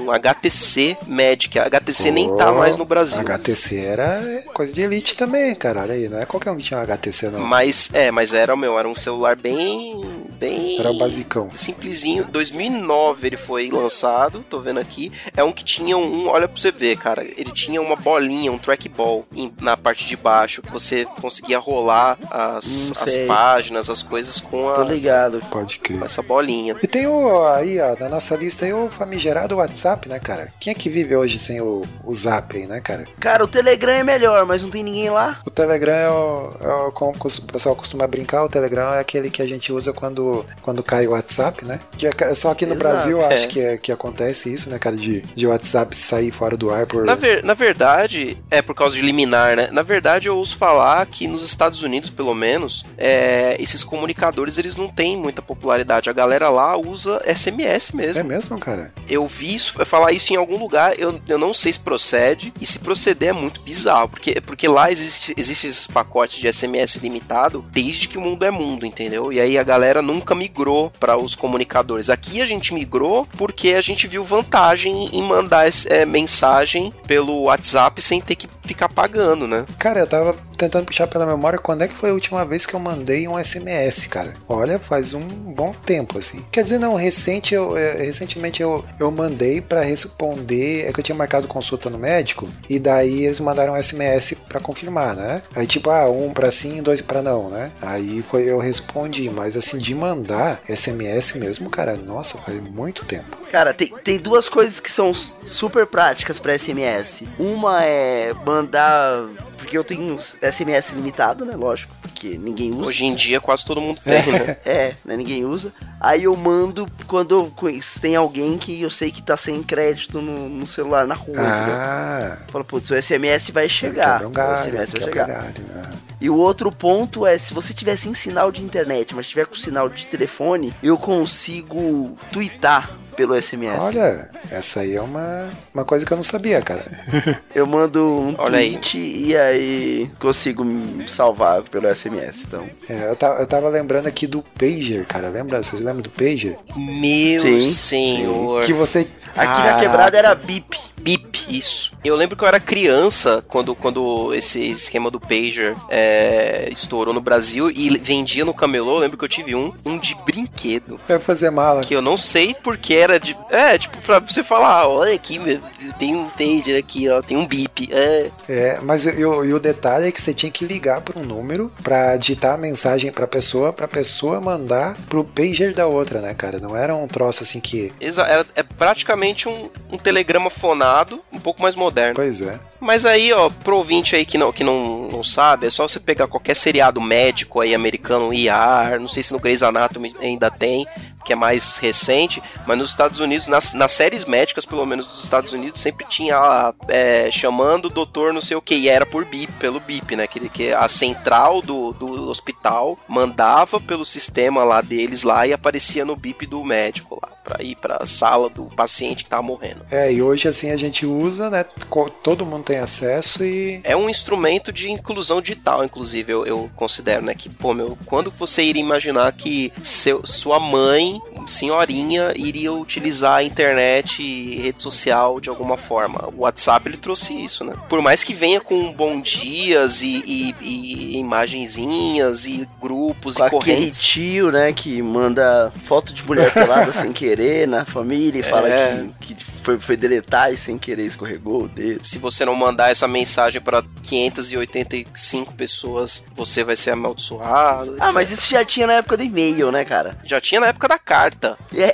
um HTC Magic. A HTC nem tá Oh, mais no Brasil. HTC era coisa de elite também, cara. Olha aí, não é qualquer um que tinha um HTC, não. Mas, é, mas era, meu, era um celular bem, bem Era o basicão. simplesinho. 2009 ele foi lançado, tô vendo aqui. É um que tinha um, olha pra você ver, cara. Ele tinha uma bolinha, um trackball em- na parte de baixo, que você conseguia rolar as, Hum, as páginas, as coisas com, Tô a, ligado. Pode crer. com essa bolinha. E tem o aí, ó, na nossa lista aí o famigerado WhatsApp, né, cara? Quem é que vive hoje sem o, o Zap aí, né, cara? Cara, o Telegram é melhor, mas não tem ninguém lá. O Telegram é o, é o como o pessoal costuma brincar, o Telegram é aquele que a gente usa quando, quando cai o WhatsApp, né? Que é, só aqui no Exato. Brasil eu acho É. que, é, que acontece isso, né, cara? De, de WhatsApp sair fora do ar por. Na, ver- na verdade, é por causa de liminar, né? Na verdade, eu ouço falar que nos Estados Unidos, pelo menos, é, esses comunicadores eles não têm muita popularidade. A galera lá usa SMS mesmo. É mesmo, cara? Eu vi isso, falar isso em algum lugar, eu, eu não sei se procede, e se proceder é muito bizarro, porque, porque lá existe, existe esses pacotes de SMS limitado desde que o mundo é mundo, entendeu? E aí a galera nunca migrou para os comunicadores. Aqui a gente migrou porque a gente viu vantagem em mandar é, mensagem pelo WhatsApp sem ter que ficar pagando, né? Cara, eu tava tentando puxar pela memória quando é que foi a última vez que eu mandei um SMS, cara. Olha, faz um bom tempo, assim. Quer dizer, não, recente eu, é, recentemente eu, eu mandei pra responder. É que eu tinha marcado consulta no médico, e daí eles mandaram um SMS pra confirmar, né? Aí, tipo, ah, um pra sim, dois pra não, né? Aí foi, eu respondi, mas assim, de mandar SMS mesmo, cara, nossa, faz muito tempo. Cara, tem, tem duas coisas que são super práticas pra SMS. Uma é mandar. Porque eu tenho SMS limitado, né? Lógico, porque ninguém usa. Hoje em dia quase todo mundo tem, né? É, né? Ninguém usa. Aí eu mando quando eu conheço- tem alguém que eu sei que tá sem crédito no, no celular na rua. Ah, Fala, putz, o SMS vai chegar. um o galho, SMS vai chegar. galho, né? E o outro ponto é, se você tiver sem sinal de internet, mas tiver com sinal de telefone, eu consigo twittar pelo SMS. Olha, essa aí é uma, uma coisa que eu não sabia, cara. Eu mando um Olha aí. tweet e aí consigo me salvar pelo SMS. Então, É, eu, tava, eu tava lembrando aqui do Pager, cara. Lembra? Vocês lembram do Pager? Meu Sim, senhor. Que você. aqui na Caraca. quebrada era bip. Bip, isso. Eu lembro que eu era criança quando, quando esse esquema do pager é, estourou no Brasil e vendia no camelô. Eu lembro que eu tive um, um de brinquedo. Vai fazer mala. Que eu não sei porque era de. É, tipo, pra você falar, "Ah, olha aqui, meu, tem um pager aqui, ó, tem um bip. É. É, mas e o, e o detalhe é que você tinha que ligar para um número pra digitar a mensagem pra pessoa, pra pessoa mandar pro pager da outra, né, cara? Não era um troço assim que. Exa era, é praticamente um, um telegrama fonado, um pouco mais moderno. Pois é. Mas aí, ó, pro ouvinte aí que não, que não, não sabe, é só você pegar qualquer seriado médico aí americano, IR, não sei se no Grey's Anatomy ainda tem, que é mais recente, mas nos Estados Unidos, nas, nas séries médicas, pelo menos dos Estados Unidos, sempre tinha é, chamando o doutor não sei o que, e era por BIP, pelo BIP, né, que, que a central do, do hospital mandava pelo sistema lá deles lá e aparecia no BIP do médico lá, pra ir pra sala do paciente que tava morrendo. É, e hoje assim a gente usa, né? Todo mundo tem acesso e. É um instrumento de inclusão digital, inclusive, eu, eu considero, né? Que, pô, meu, quando você iria imaginar que seu, sua mãe, senhorinha, iria utilizar a internet e rede social de alguma forma? O WhatsApp, ele trouxe isso, né? Por mais que venha com bom dias e, e, e imagenzinhas e grupos Com e aquele correntes. tio, né, que manda foto de mulher pelada sem querer na família e fala É. que, que foi, foi deletar e sem querer escorregou o dedo. Se você não mandar essa mensagem para 585 pessoas, você vai ser amaldiçoado. Ah, etc. mas isso já tinha na época do e-mail, né, cara? Já tinha na época da carta. É.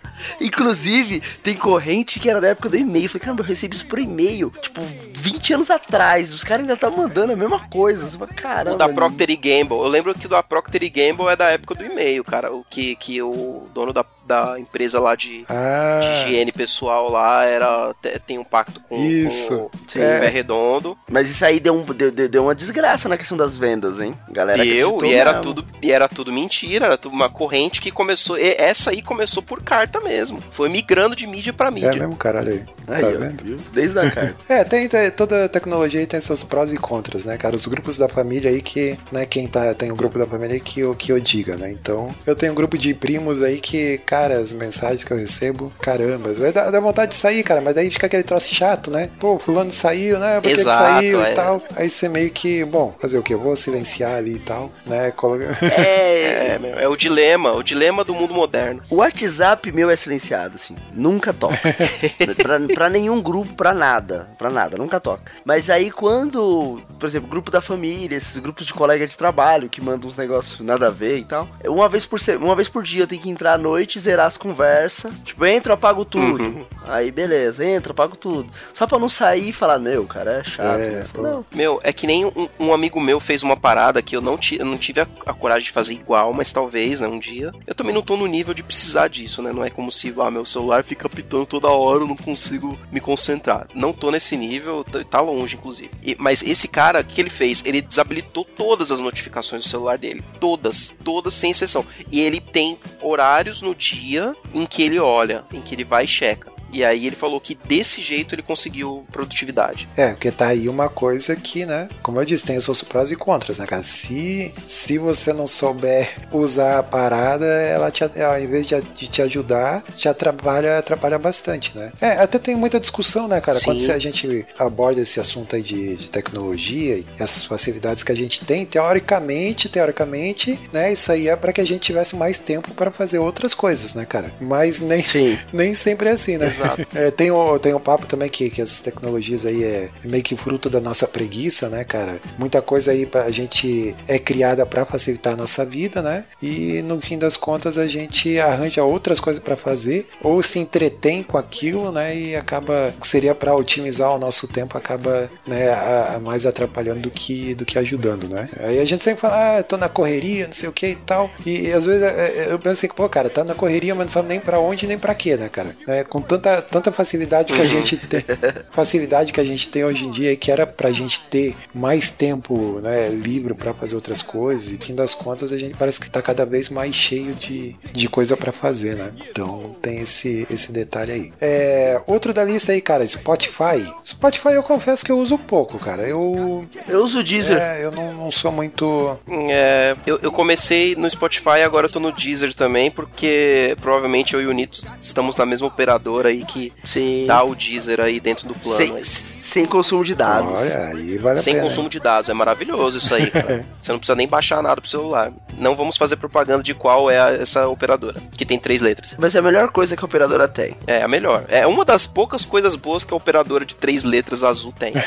Inclusive, tem corrente que era da época do e-mail. Falei, caramba, eu recebi isso por e-mail, tipo, 20 anos atrás. Os caras ainda estão mandando a mesma coisa. Você fala, caramba. O da? Procter e Gamble. Eu lembro que o da Procter e Gamble é da época do e-mail, cara. O que, que o dono da, da empresa lá de, Ah, de higiene pessoal lá era te- tem um pacto com, Isso. com o pé redondo. Mas isso aí deu, um, deu, deu, deu uma desgraça na questão das vendas, hein? Galera E eu, acreditou e era mesmo. tudo, e era tudo mentira, era tudo uma corrente que começou. e essa aí começou por carta mesmo. Foi migrando de mídia pra É mídia. mesmo, cara, olha aí. Aí, tá ó, vendo? viu? Desde a carta. É, tem, tem- toda tecnologia aí tem seus prós e contras, né, cara? Os grupos da família aí que, né, quem tá, tem o grupo da família aí que, eu- que eu diga, né? Então, eu tenho um grupo de primos aí que, cara, as mensagens que eu recebo, caramba, dar, dá vontade de sair, cara, mas daí fica aquele troço chato, né? Pô, fulano saiu, né? Por que que Exato, saiu é. e tal? Aí você meio que, bom, fazer o quê? Eu vou silenciar ali e tal, né? Coloca... É. É, meu, é o dilema, o dilema do mundo moderno. O WhatsApp meu é silenciado, assim. Nunca toca. pra, pra nenhum grupo, pra nada. Pra nada, nunca toca. Mas aí quando, por exemplo, grupo da família, esses grupos de colega de trabalho que mandam uns negócios nada a ver e tal. Uma vez por, uma vez por dia eu tenho que entrar à noite, zerar as conversas. Tipo, entro, apago tudo. Uhum. Aí beleza, entra, apago tudo. Só pra não sair e falar, meu, cara, é chato. É, né? Não. Meu, é que nem um, um amigo meu fez uma parada que eu não, ti, eu não tive a, a coragem de fazer igual, mas talvez, né, um dia. Eu também não tô no nível de precisar disso, né? Não é como se, ah, meu celular fica pitando toda hora, eu não consigo me concentrar. Não tô nesse nível, tá, tá longe, inclusive. E- mas esse cara, o que ele fez? Ele desabilitou todas as notificações do celular dele. Todas, todas, sem exceção. E ele tem horários no dia em que ele olha, em que ele vai e checa. E aí ele falou que desse jeito ele conseguiu produtividade. É, porque tá aí uma coisa que, né? Como eu disse, tem os seus prós e contras, né, cara? Se, se você não souber usar a parada, ela te, ao invés de, de te ajudar, te atrapalha, atrapalha bastante, né? É, até tem muita discussão, né, cara? Sim. Quando a gente aborda esse assunto aí de, de tecnologia e essas facilidades que a gente tem, teoricamente, teoricamente, né? Isso aí é para que a gente tivesse mais tempo para fazer outras coisas, né, cara? Mas nem, Sim. nem sempre é assim, né? Exato. É, tem, o, tem um papo também que, que as tecnologias aí é, é meio que fruto da nossa preguiça, né, cara? Muita coisa aí pra, a gente é criada para facilitar a nossa vida, né? E no fim das contas a gente arranja outras coisas para fazer ou se entretém com aquilo, né? E acaba que seria para otimizar o nosso tempo, acaba né, a- a mais atrapalhando do que, do que ajudando, né? Aí a gente sempre fala, ah, tô na correria, não sei o que e tal. E, às vezes é, é, eu penso assim, pô, cara, tá na correria, mas não sabe nem para onde nem para quê, né, cara? É, com tanta, tanta facilidade que a gente tem, facilidade que a gente tem hoje em dia que era pra gente ter mais tempo, né, livre para fazer outras coisas. E fim das contas a gente parece que tá cada vez mais cheio de, de coisa para fazer, né? Então tem esse, esse detalhe aí. É, outro da lista aí, cara, Spotify. Spotify eu confesso que eu uso pouco, cara. Eu, Eu uso o Deezer. é, eu não, não sou muito. É, eu, eu comecei no Spotify, agora eu tô no Deezer também, porque provavelmente eu e o Nito estamos na mesma operadora aí que Sim. dá o Deezer aí dentro do plano. Sem, sem consumo de dados. Olha, aí vale a Sem pena. consumo de dados, é maravilhoso isso aí, cara. Você não precisa nem baixar nada pro celular. Não vamos fazer propaganda de qual é a- essa operadora, que tem três letras. Vai ser a melhor coisa que a operadora tem. É a melhor. É uma das poucas coisas boas que a operadora de três letras azul tem.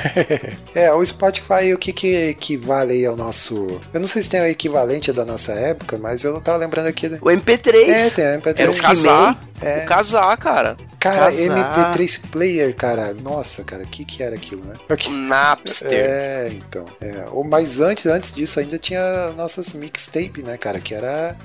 É, o Spotify, o que que equivale aí ao nosso. Eu não sei se tem o equivalente da nossa época, mas eu tava lembrando aqui. O MP3. É, tem o MP3. Era o casar. É. O casar, cara. Cara, Casar. MP3 player, cara. Nossa, cara, o que que era aquilo, né? O Napster. É, então. É. Mas antes, antes disso ainda tinha nossas mixtape, né, cara? Que era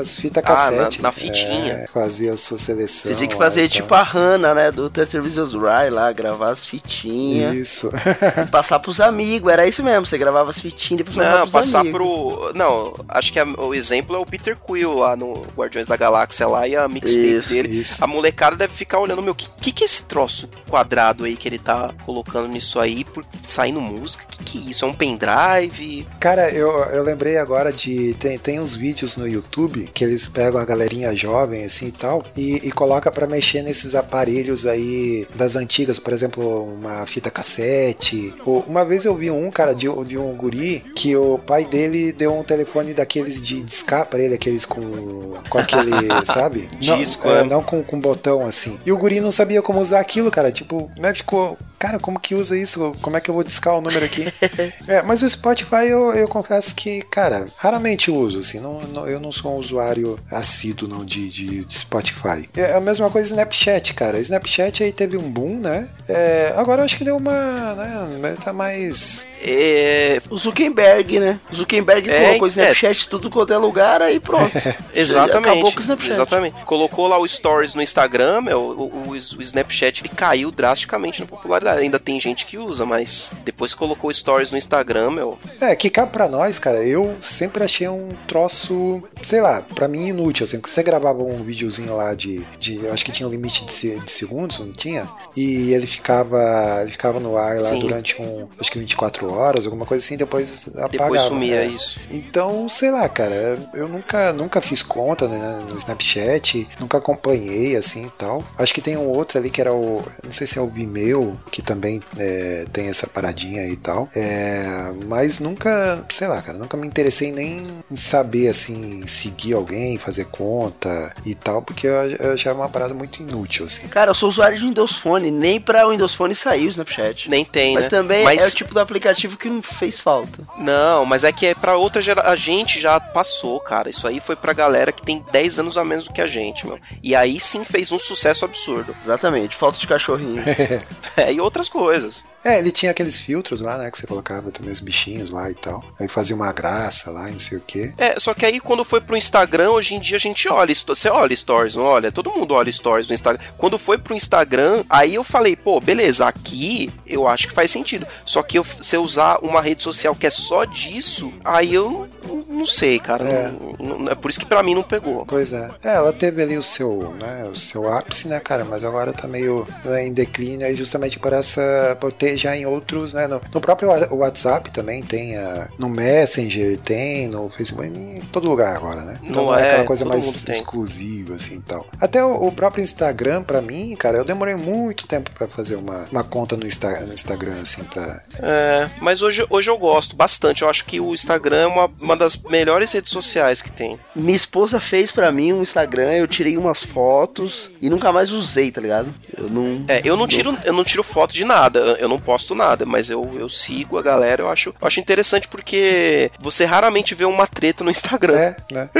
as fitas Ah, cassete. na- na fitinha. É, fazia a sua seleção. Você tinha que lá fazer e tipo tal. a Hannah, né? Do Terceiro Visuals Rai lá, gravar as fitinhas. Isso. E passar pros amigos. Era isso mesmo. Você gravava as fitinhas e depois Não, pros passar amigos. pro. Não, acho que a- o exemplo é o Peter Quill lá no Guardiões da Galáxia lá e a mixtape Isso, dele. isso. A molecada deve ficar olhando, meu, que, que que é esse troço quadrado aí que ele tá colocando nisso aí, por, saindo música? Que que é isso? É um pendrive? Cara, eu, eu lembrei agora de. Tem, tem uns vídeos no YouTube que eles pegam a galerinha jovem assim e tal e, e coloca pra mexer nesses aparelhos aí das antigas, por exemplo, uma fita cassete. Ou- Uma vez eu vi um, cara, de, de um guri que o pai dele deu um telefone daqueles de discar pra ele, aqueles com, com aquele, sabe? Disco, não, é, é. não com, com botão assim. E o guri não sabia como usar aquilo, cara. Tipo, né, ficou. Cara, como que usa isso? Como é que eu vou discar o número aqui? É, mas o Spotify eu, eu confesso que, cara, raramente uso, assim, não, não- eu não sou um usuário assíduo não, de, de, de Spotify. É a mesma coisa Snapchat, cara. Snapchat aí teve um boom, né? É, agora eu acho que deu uma, né, tá mais... É, O Zuckerberg, né? O Zuckerberg É, colocou o é. Snapchat tudo quanto é lugar, aí pronto. Exatamente. Acabou com o Snapchat. Exatamente. Colocou lá o Stories no Instagram, meu, o, o, o Snapchat ele caiu drasticamente na popularidade. ainda tem gente que usa, mas depois que colocou stories no Instagram, meu. É, que cabe pra nós, cara, eu sempre achei um troço, sei lá, pra mim inútil, assim, você gravava um videozinho lá de, de eu acho que tinha um limite de, de segundos, não tinha? E ele ficava, ele ficava no ar lá Sim. durante um, acho que 24 horas, alguma coisa assim, depois apagava. Depois sumia né? isso. Então, sei lá, cara, eu nunca, nunca fiz conta né, no Snapchat, nunca acompanhei assim e tal. Acho que tem um outro ali que era o, não sei se é o Vimeo, que também é, tem essa paradinha aí e tal. É, mas nunca, sei lá, cara, nunca me interessei nem em saber assim, seguir alguém, fazer conta e tal, porque eu, eu achava uma parada muito inútil, assim. Cara, eu sou usuário de Windows Phone, nem pra Windows Phone saiu o Snapchat. Nem tem, Mas né? também Mas- é o tipo do aplicativo que não fez falta. Não, mas é que é pra outra geração. A gente já passou, cara. Isso aí foi pra galera que tem 10 anos a menos do que a gente, meu. E aí sim fez um sucesso absurdo. Exatamente, falta de cachorrinho. É, e outras coisas. É, ele tinha aqueles filtros lá, né, que você colocava também os bichinhos lá e tal. Aí fazia uma graça lá e não sei o quê. É, só que aí quando foi pro Instagram, hoje em dia a gente olha. Você olha stories, não olha? Todo mundo olha stories no Instagram. Quando foi pro Instagram, aí eu falei, pô, beleza, aqui eu acho que faz sentido. Só que eu, se eu usar uma rede social que é só disso, aí eu não, sei, cara. É. Não- não- é por isso que pra mim não pegou. Pois é. É, ela teve ali o seu, né, o seu ápice, né, cara, mas agora tá meio né, em declínio aí justamente por essa, por ter já em outros, né, no, no próprio WhatsApp também tem, a, no Messenger tem, no Facebook, em todo lugar agora, né? Então Não não é é, aquela coisa mais exclusiva, assim, e tal. Até o, o próprio Instagram, pra mim, cara, eu demorei muito tempo pra fazer uma, uma conta no, Insta, no Instagram, assim, pra... É, mas hoje, hoje eu gosto bastante. Eu acho que o Instagram é uma, uma das melhores redes sociais que tem. Minha esposa fez pra mim um Instagram, eu tirei umas fotos e nunca mais usei, tá ligado? Eu não. É, eu não tiro, eu não tiro foto de nada, eu- eu não posto nada, mas eu, eu sigo a galera, eu acho, eu acho interessante porque você raramente vê uma treta no Instagram. É, né?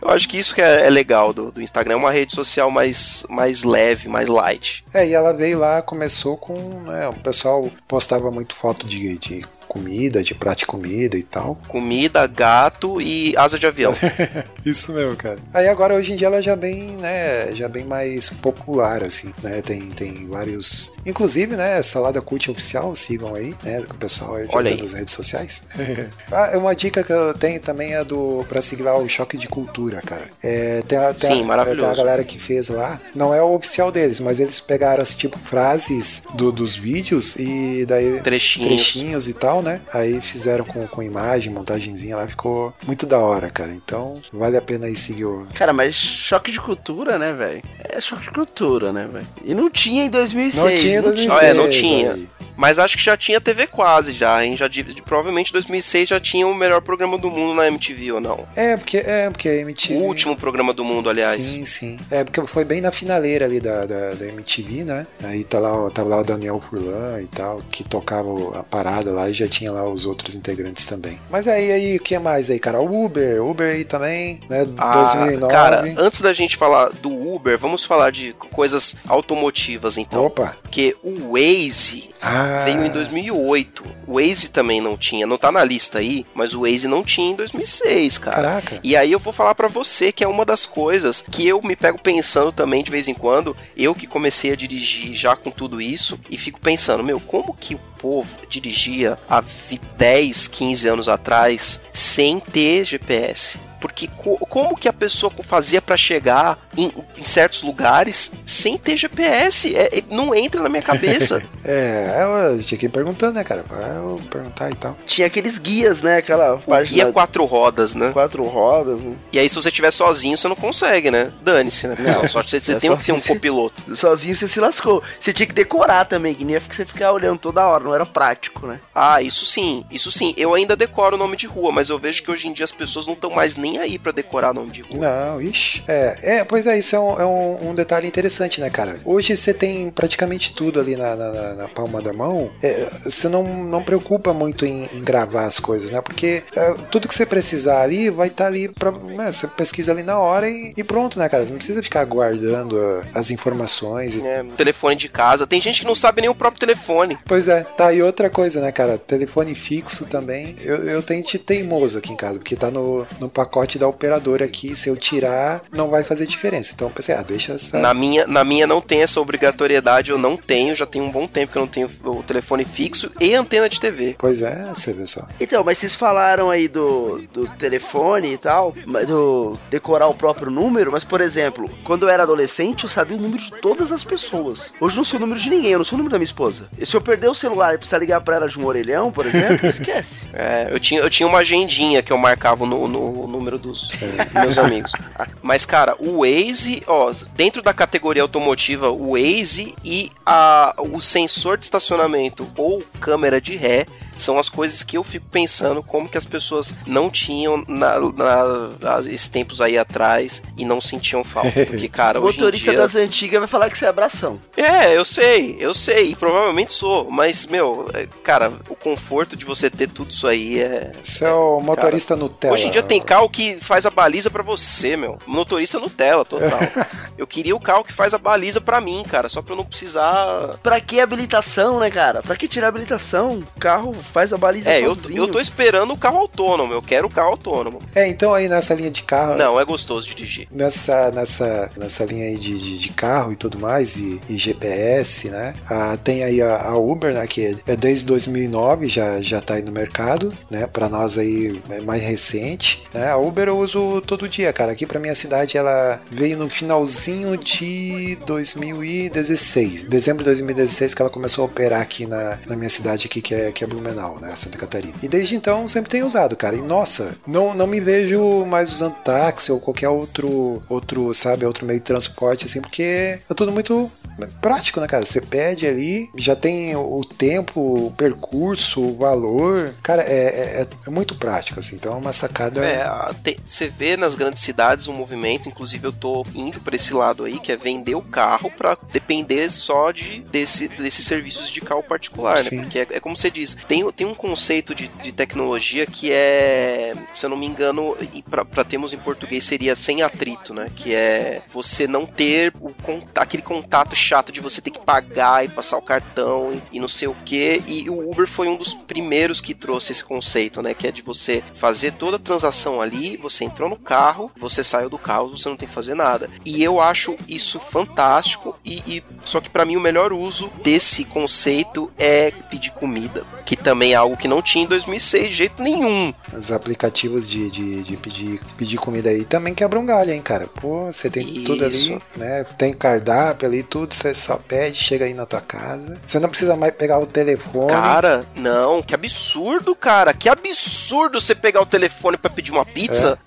Eu acho que isso que é, é legal do, do Instagram, é uma rede social mais, mais leve, mais light. É, e ela veio lá, começou com. Né, o pessoal postava muito foto de, de comida, de prato de comida e tal. Comida, gato e asa de avião. Isso mesmo, cara. Aí agora, hoje em dia, ela já bem, né, já bem mais popular, assim, né? Tem, tem vários. Inclusive, né, Salada Cult Oficial, sigam aí, né? Que o pessoal aí Olha aí. nas redes sociais. ah, uma dica que eu tenho também é do. pra seguir lá o Choque de Cultura, cara. É, tem, a, tem, Sim, a, maravilhoso. tem a galera que fez lá. Não é o oficial deles, mas eles pegaram, assim, tipo, frases do, dos vídeos e daí Trechinhos. trechinhos e tal, né? Aí fizeram com, com imagem, montagenzinha lá, ficou muito da hora, cara. Então, vale a pena aí seguir o. Cara, mas choque de cultura, né, velho? É choque de cultura, né, velho? E não tinha em 2006. Não tinha em não 2006. Ah, é, não tinha. Mas acho que já tinha TV quase já, hein? Já, de, de- provavelmente 2006 já tinha o melhor programa do mundo na MTV ou não? É, porque é porque a MTV. O último programa do mundo, aliás. Sim, sim. É, porque foi bem na finaleira ali da, da, da MTV, né? Aí tá lá, o- tava lá o Daniel Furlan e tal, que tocava a parada lá e já tinha lá os outros integrantes também. Mas aí, aí, o que mais aí, cara? O Uber, Uber aí também, né? Ah, 2009. Cara, antes da gente falar do Uber, vamos falar de coisas automotivas então. Opa! Porque o Waze Ah, veio em 2008. O Waze também não tinha, não tá na lista aí, mas o Waze não tinha em 2006, cara. Caraca. E aí eu vou falar pra você que é uma das coisas que eu me pego pensando também de vez em quando, eu que comecei a dirigir já com tudo isso e fico pensando, meu, como que o povo dirigia há vi- 10, 15 anos atrás sem ter GPS? Porque co- como que a pessoa fazia pra chegar em, em certos lugares sem ter GPS? É- é- não entra na minha cabeça. É, eu tinha que ir perguntando, né, cara? Pra eu perguntar e tal. Tinha aqueles guias, né? Aquela O página guia quatro rodas, né? quatro rodas. Né? E aí, se você estiver sozinho, você não consegue, né? Dane-se, né, pessoal? Só que você, você É tem que ter um se você- copiloto. Sozinho você se lascou. Você tinha que decorar também, que nem ia você ficar olhando toda hora, não era prático, né? Ah, isso sim, isso sim. Eu ainda decoro o nome de rua, mas eu vejo que hoje em dia as pessoas não estão mais nem aí pra decorar nome de rua. Não, ixi. É, é pois é, isso é, um, é um- um detalhe interessante, né, cara? Hoje você tem praticamente tudo ali na, na- na- palma da mão. É, você não, não preocupa muito em, em gravar as coisas, né? Porque é, tudo que você precisar ali vai estar ali pra. né, você pesquisa ali na hora e, e pronto, né, cara? Você não precisa ficar guardando ah, as informações. E... É, telefone de casa. Tem gente que não sabe nem o próprio telefone. Pois é, tá aí outra coisa, né, cara? Telefone fixo também. Eu, eu tenho teimoso aqui em casa, porque tá no, no pacote da operadora aqui. Se eu tirar, não vai fazer diferença. Então eu pensei, ah, deixa essa. Na minha, na minha não tem essa obrigatoriedade, eu não tenho, já tem um bom tempo que eu não tenho o telefone fixo e antena de TV. Pois é, você vê só. Então, mas vocês falaram aí do, do telefone e tal, mas do decorar o próprio número, mas por exemplo, quando eu era adolescente, eu sabia o número de todas as pessoas. Hoje eu não sei o número de ninguém, eu não sei o número da minha esposa. E se eu perder o celular e precisar ligar pra ela de um orelhão, por exemplo, esquece. É, eu tinha, eu tinha uma agendinha que eu marcava no, no número dos meus amigos. Mas, cara, o Waze, ó, dentro da categoria automotiva, o Waze e a, o sensor de estacionamento ou câmera de ré são as coisas que eu fico pensando como que as pessoas não tinham na, na, esses tempos aí atrás e não sentiam falta. Porque, cara, O hoje em motorista dia... das antigas vai falar que você é abração. É, eu sei, eu sei, e provavelmente sou, mas, meu, é, cara, o conforto de você ter tudo isso aí é. Você é o motorista Nutella. Hoje em dia tem carro que faz a baliza pra você, meu. Motorista Nutella, total. eu queria o carro que faz a baliza pra mim, cara, só pra eu não precisar. Pra que habilitação, né, cara? Pra que tirar habilitação? O carro faz a baliza É, eu, sozinho. eu tô esperando o carro autônomo, eu quero o carro autônomo. É, então aí nessa linha de carro. Não, é gostoso dirigir. Nessa, nessa, nessa linha aí de, de, de carro e tudo mais, e, e GPS, né? Ah, tem aí a, a Uber, né? Que é desde 2009 já, já tá aí no mercado, né? Pra nós aí é mais recente, né? A Uber eu uso todo dia, cara. Aqui pra minha cidade ela veio no finalzinho de 2016. Dezembro de 2016 que ela começou a operar aqui na, na minha cidade aqui, que é, que é Blumenau, né? Santa Catarina. E desde então sempre tenho usado, cara. E nossa, não, não me vejo mais usando táxi ou qualquer outro, outro, sabe, outro meio de transporte, assim, porque é tudo muito prático, né, cara? Você pede ali, já tem o tempo, o percurso, o valor. Cara, é, é, é muito prático, assim. Então é uma sacada. É, te- você vê nas grandes cidades um movimento, inclusive eu tô indo pra esse lado aí, que é vender o carro pra depender só de desse, desses serviços de carro particular, Sim. né? Porque é, é como você diz, tem, tem um conceito de, de tecnologia que é, se eu não me engano, e pra termos em português seria sem atrito, né? Que é você não ter o, aquele contato chato de você ter que pagar e passar o cartão e, e não sei o que. E o Uber foi um dos primeiros que trouxe esse conceito, né? Que é de você fazer toda a transação ali, você entrou no carro, você saiu do carro, você não tem que fazer nada. E eu acho isso fantástico. E, e- só que pra mim o melhor uso desse conceito é pedir comida, que também é algo que não tinha em 2006 de jeito nenhum. Os aplicativos de, de, de pedir, pedir comida aí também quebram galho, hein, cara? Pô, você tem tudo ali, Isso. né? Tem cardápio ali, tudo, você só pede, chega aí na tua casa. Você não precisa mais pegar o telefone. Cara, não, que absurdo, cara. Que absurdo você pegar o telefone pra pedir uma pizza.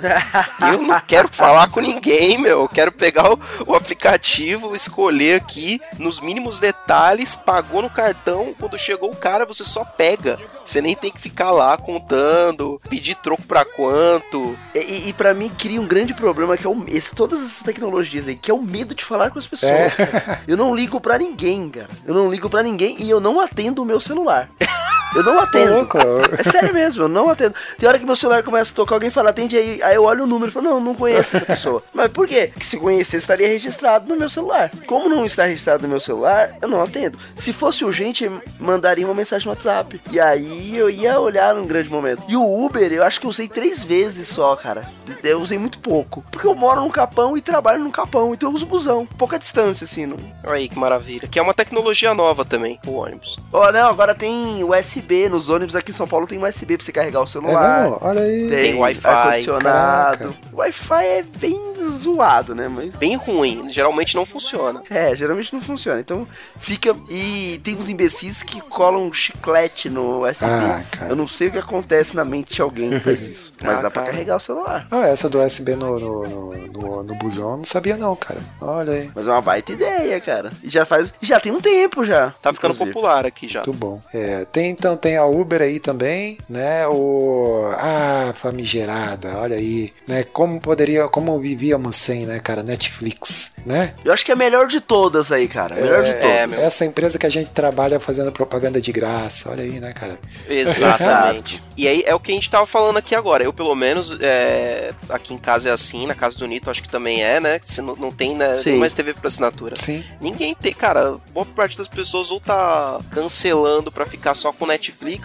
Eu não quero falar com ninguém, meu. Eu quero pegar o, o aplicativo, escolher aqui nos mínimos detalhes, pagou no cartão. Quando chegou o cara, você só pega. Você nem tem que ficar lá contando, pedir troco pra quanto. E, e, e pra mim cria um grande problema que é o, esse, todas essas tecnologias aí, que é o medo de falar com as pessoas. É. cara. Eu não ligo pra ninguém, cara. Eu não ligo pra ninguém e eu não atendo o meu celular. Eu não atendo. louco. É sério mesmo, eu não atendo. Tem hora que meu celular começa a tocar, alguém fala, atende aí. Aí eu olho o número e falo, não, não conheço essa pessoa. Mas por quê? Porque se conhecer, estaria registrado no meu celular. Como não está registrado no meu celular, eu não atendo. Se fosse urgente, mandaria uma mensagem no WhatsApp. E aí eu ia olhar num grande momento. E o Uber, eu acho que eu usei três vezes só, cara. Eu usei muito pouco. Porque eu moro num capão e trabalho num capão. Então eu uso busão. Pouca distância, assim. Não... Olha aí que maravilha. Que é uma tecnologia nova também, o ônibus. Ó, não, agora tem USB nos ônibus aqui em São Paulo. Tem USB pra você carregar o É celular. mesmo? Olha aí. Tem Wi-Fi, ar-condicionado. Wi-Fi é bem zoado, né? Mas Bem ruim, geralmente não funciona. é, geralmente não funciona. Então fica. E tem uns imbecis que colam chiclete no USB. Ah, cara. Eu não sei o que acontece na mente de alguém que faz isso. Mas Ah, dá pra cara. carregar o celular. Ah, essa do USB no, no, no, no, no busão eu não sabia não, cara. Olha aí. Mas é uma baita ideia, cara. E já faz. Já tem um tempo já. Tá ficando inclusive. popular aqui já. Muito bom. É, tem então tem a Uber aí também, né? O ah, famigerada, olha aí, né? Como poderia, como vivíamos sem, né, cara? Netflix, né? Eu acho que é a melhor de todas aí, cara. A melhor de todas. é, meu. Essa empresa que a gente trabalha fazendo propaganda de graça, olha aí, né, cara? Exatamente. e aí é o que a gente tava falando aqui agora. Eu, pelo menos, é, aqui em casa é assim, na casa do Nito acho que também é, né? Você não, não tem né, Sim. mais TV por assinatura. Sim. Ninguém tem, cara, boa parte das pessoas ou tá cancelando pra ficar só com Netflix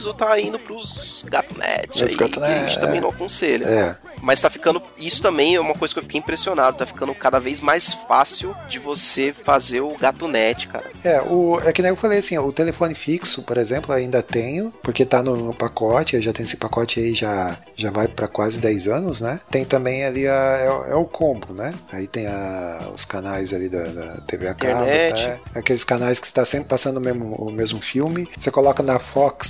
ou tá indo pros GatoNet Os aí, Gato a gente também não aconselha. É. Mas tá ficando. Isso também é uma coisa que eu fiquei impressionado. Tá ficando cada vez mais fácil de você fazer o gato net, cara. É, o, é que nem eu falei assim, o telefone fixo, por exemplo, ainda tenho, porque tá no, no pacote, eu já tenho esse pacote aí já, já vai para quase 10 anos, né? Tem também ali a, é, o- é o combo, né? Aí tem a, os canais ali da, da TV a cabo, tá? aqueles canais que está sempre passando o mesmo, o mesmo filme. Você coloca na Fox,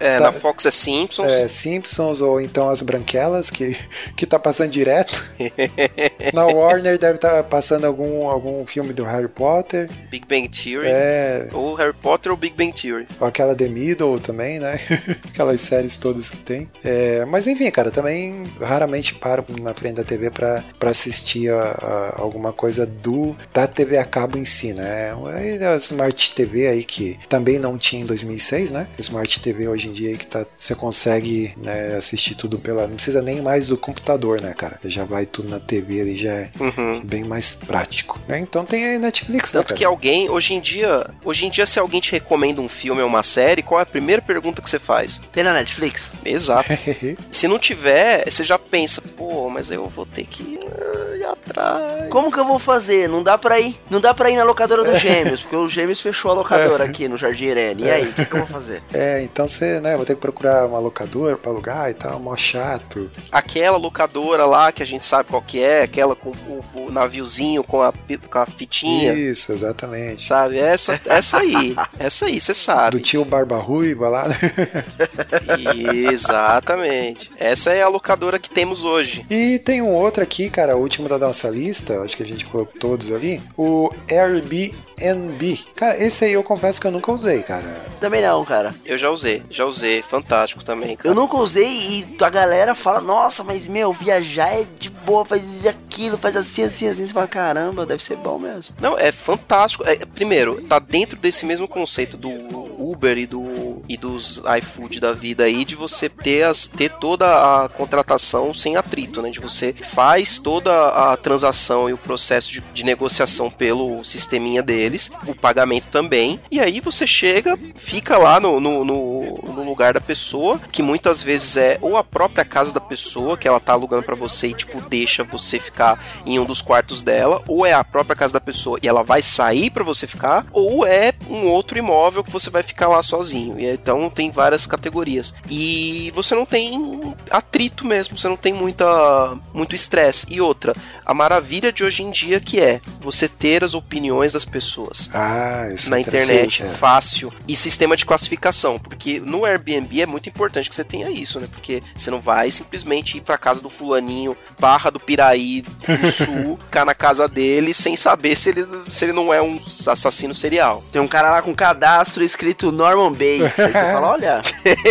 É, Tá. na Fox é Simpsons. é, Simpsons ou então as Branquelas, que, que tá passando direto. na Warner deve estar passando algum, algum filme do Harry Potter. Big Bang Theory. É, Ou Harry Potter ou Big Bang Theory. Ou aquela The Middle também, né? Aquelas séries todas que tem. É, mas enfim, cara, também raramente paro na frente da TV pra, pra assistir a, a alguma coisa do da TV a cabo em si, né? Aí a Smart TV aí que também não tinha em 2006, né? Smart TV hoje em dia que tá, você consegue né, assistir tudo pela. Não precisa nem mais do computador, né, cara? Já vai tudo na TV ali, já é Uhum. bem mais prático. né? Então tem aí Netflix, né, Tanto cara? que alguém, hoje em dia, hoje em dia, se alguém te recomenda um filme ou uma série, qual é a primeira pergunta que você faz? Tem na Netflix? Exato. se não tiver, você já pensa, pô, mas eu vou ter que ah, ir atrás. Como que eu vou fazer? Não dá pra ir. Não dá pra ir na locadora dos gêmeos, porque o Gêmeos fechou a locadora aqui no Jardim Irene. E aí, o que, que eu vou fazer? É, então você, né, vou ter que procurar uma locadora pra alugar e tal, mó chato. Aquela locadora lá que a gente sabe qual que é, aquela com o, o naviozinho com a, com a fitinha. Isso, exatamente. Sabe? Essa, essa aí. Essa aí, você Do sabe. tio Barba Ruiva lá, né? Exatamente. Essa é a locadora que temos hoje. E tem um outro aqui, cara, o último da nossa lista, acho que a gente colocou todos ali, o Airbnb. Cara, esse aí eu confesso que eu nunca usei, cara. Também não, cara. Eu já usei, já usei. Fantástico também, cara. Eu nunca usei e a galera fala, nossa, mas meu, viajar é de boa, faz aquilo, faz assim, assim, assim. Você fala, caramba, deve ser bom mesmo. Não, é fantástico. É, primeiro, tá dentro desse mesmo conceito do Uber e do e dos iFood da vida aí de você ter as ter toda a contratação sem atrito, né? De você faz toda a transação e o processo de, de negociação pelo sisteminha deles, o pagamento também. E aí você chega, fica lá no, no, no- no lugar da pessoa, que muitas vezes é ou a própria casa da pessoa que ela tá alugando pra você e tipo deixa você ficar em um dos quartos dela, ou é a própria casa da pessoa e ela vai sair pra você ficar, ou é um outro imóvel que você vai ficar lá sozinho. E então tem várias categorias. E você não tem atrito mesmo, você não tem muita muito estresse. E outra, a maravilha de hoje em dia que é você ter as opiniões das pessoas Ah, isso na é internet, é. fácil e sistema de classificação, porque no Airbnb é muito importante que você tenha isso, né? Porque você não vai simplesmente ir pra casa do fulaninho, barra do Piraí do Sul, ficar na casa dele sem saber se ele, se ele não é um assassino serial. Tem um cara lá com cadastro escrito Norman Bates. Aí você fala, olha,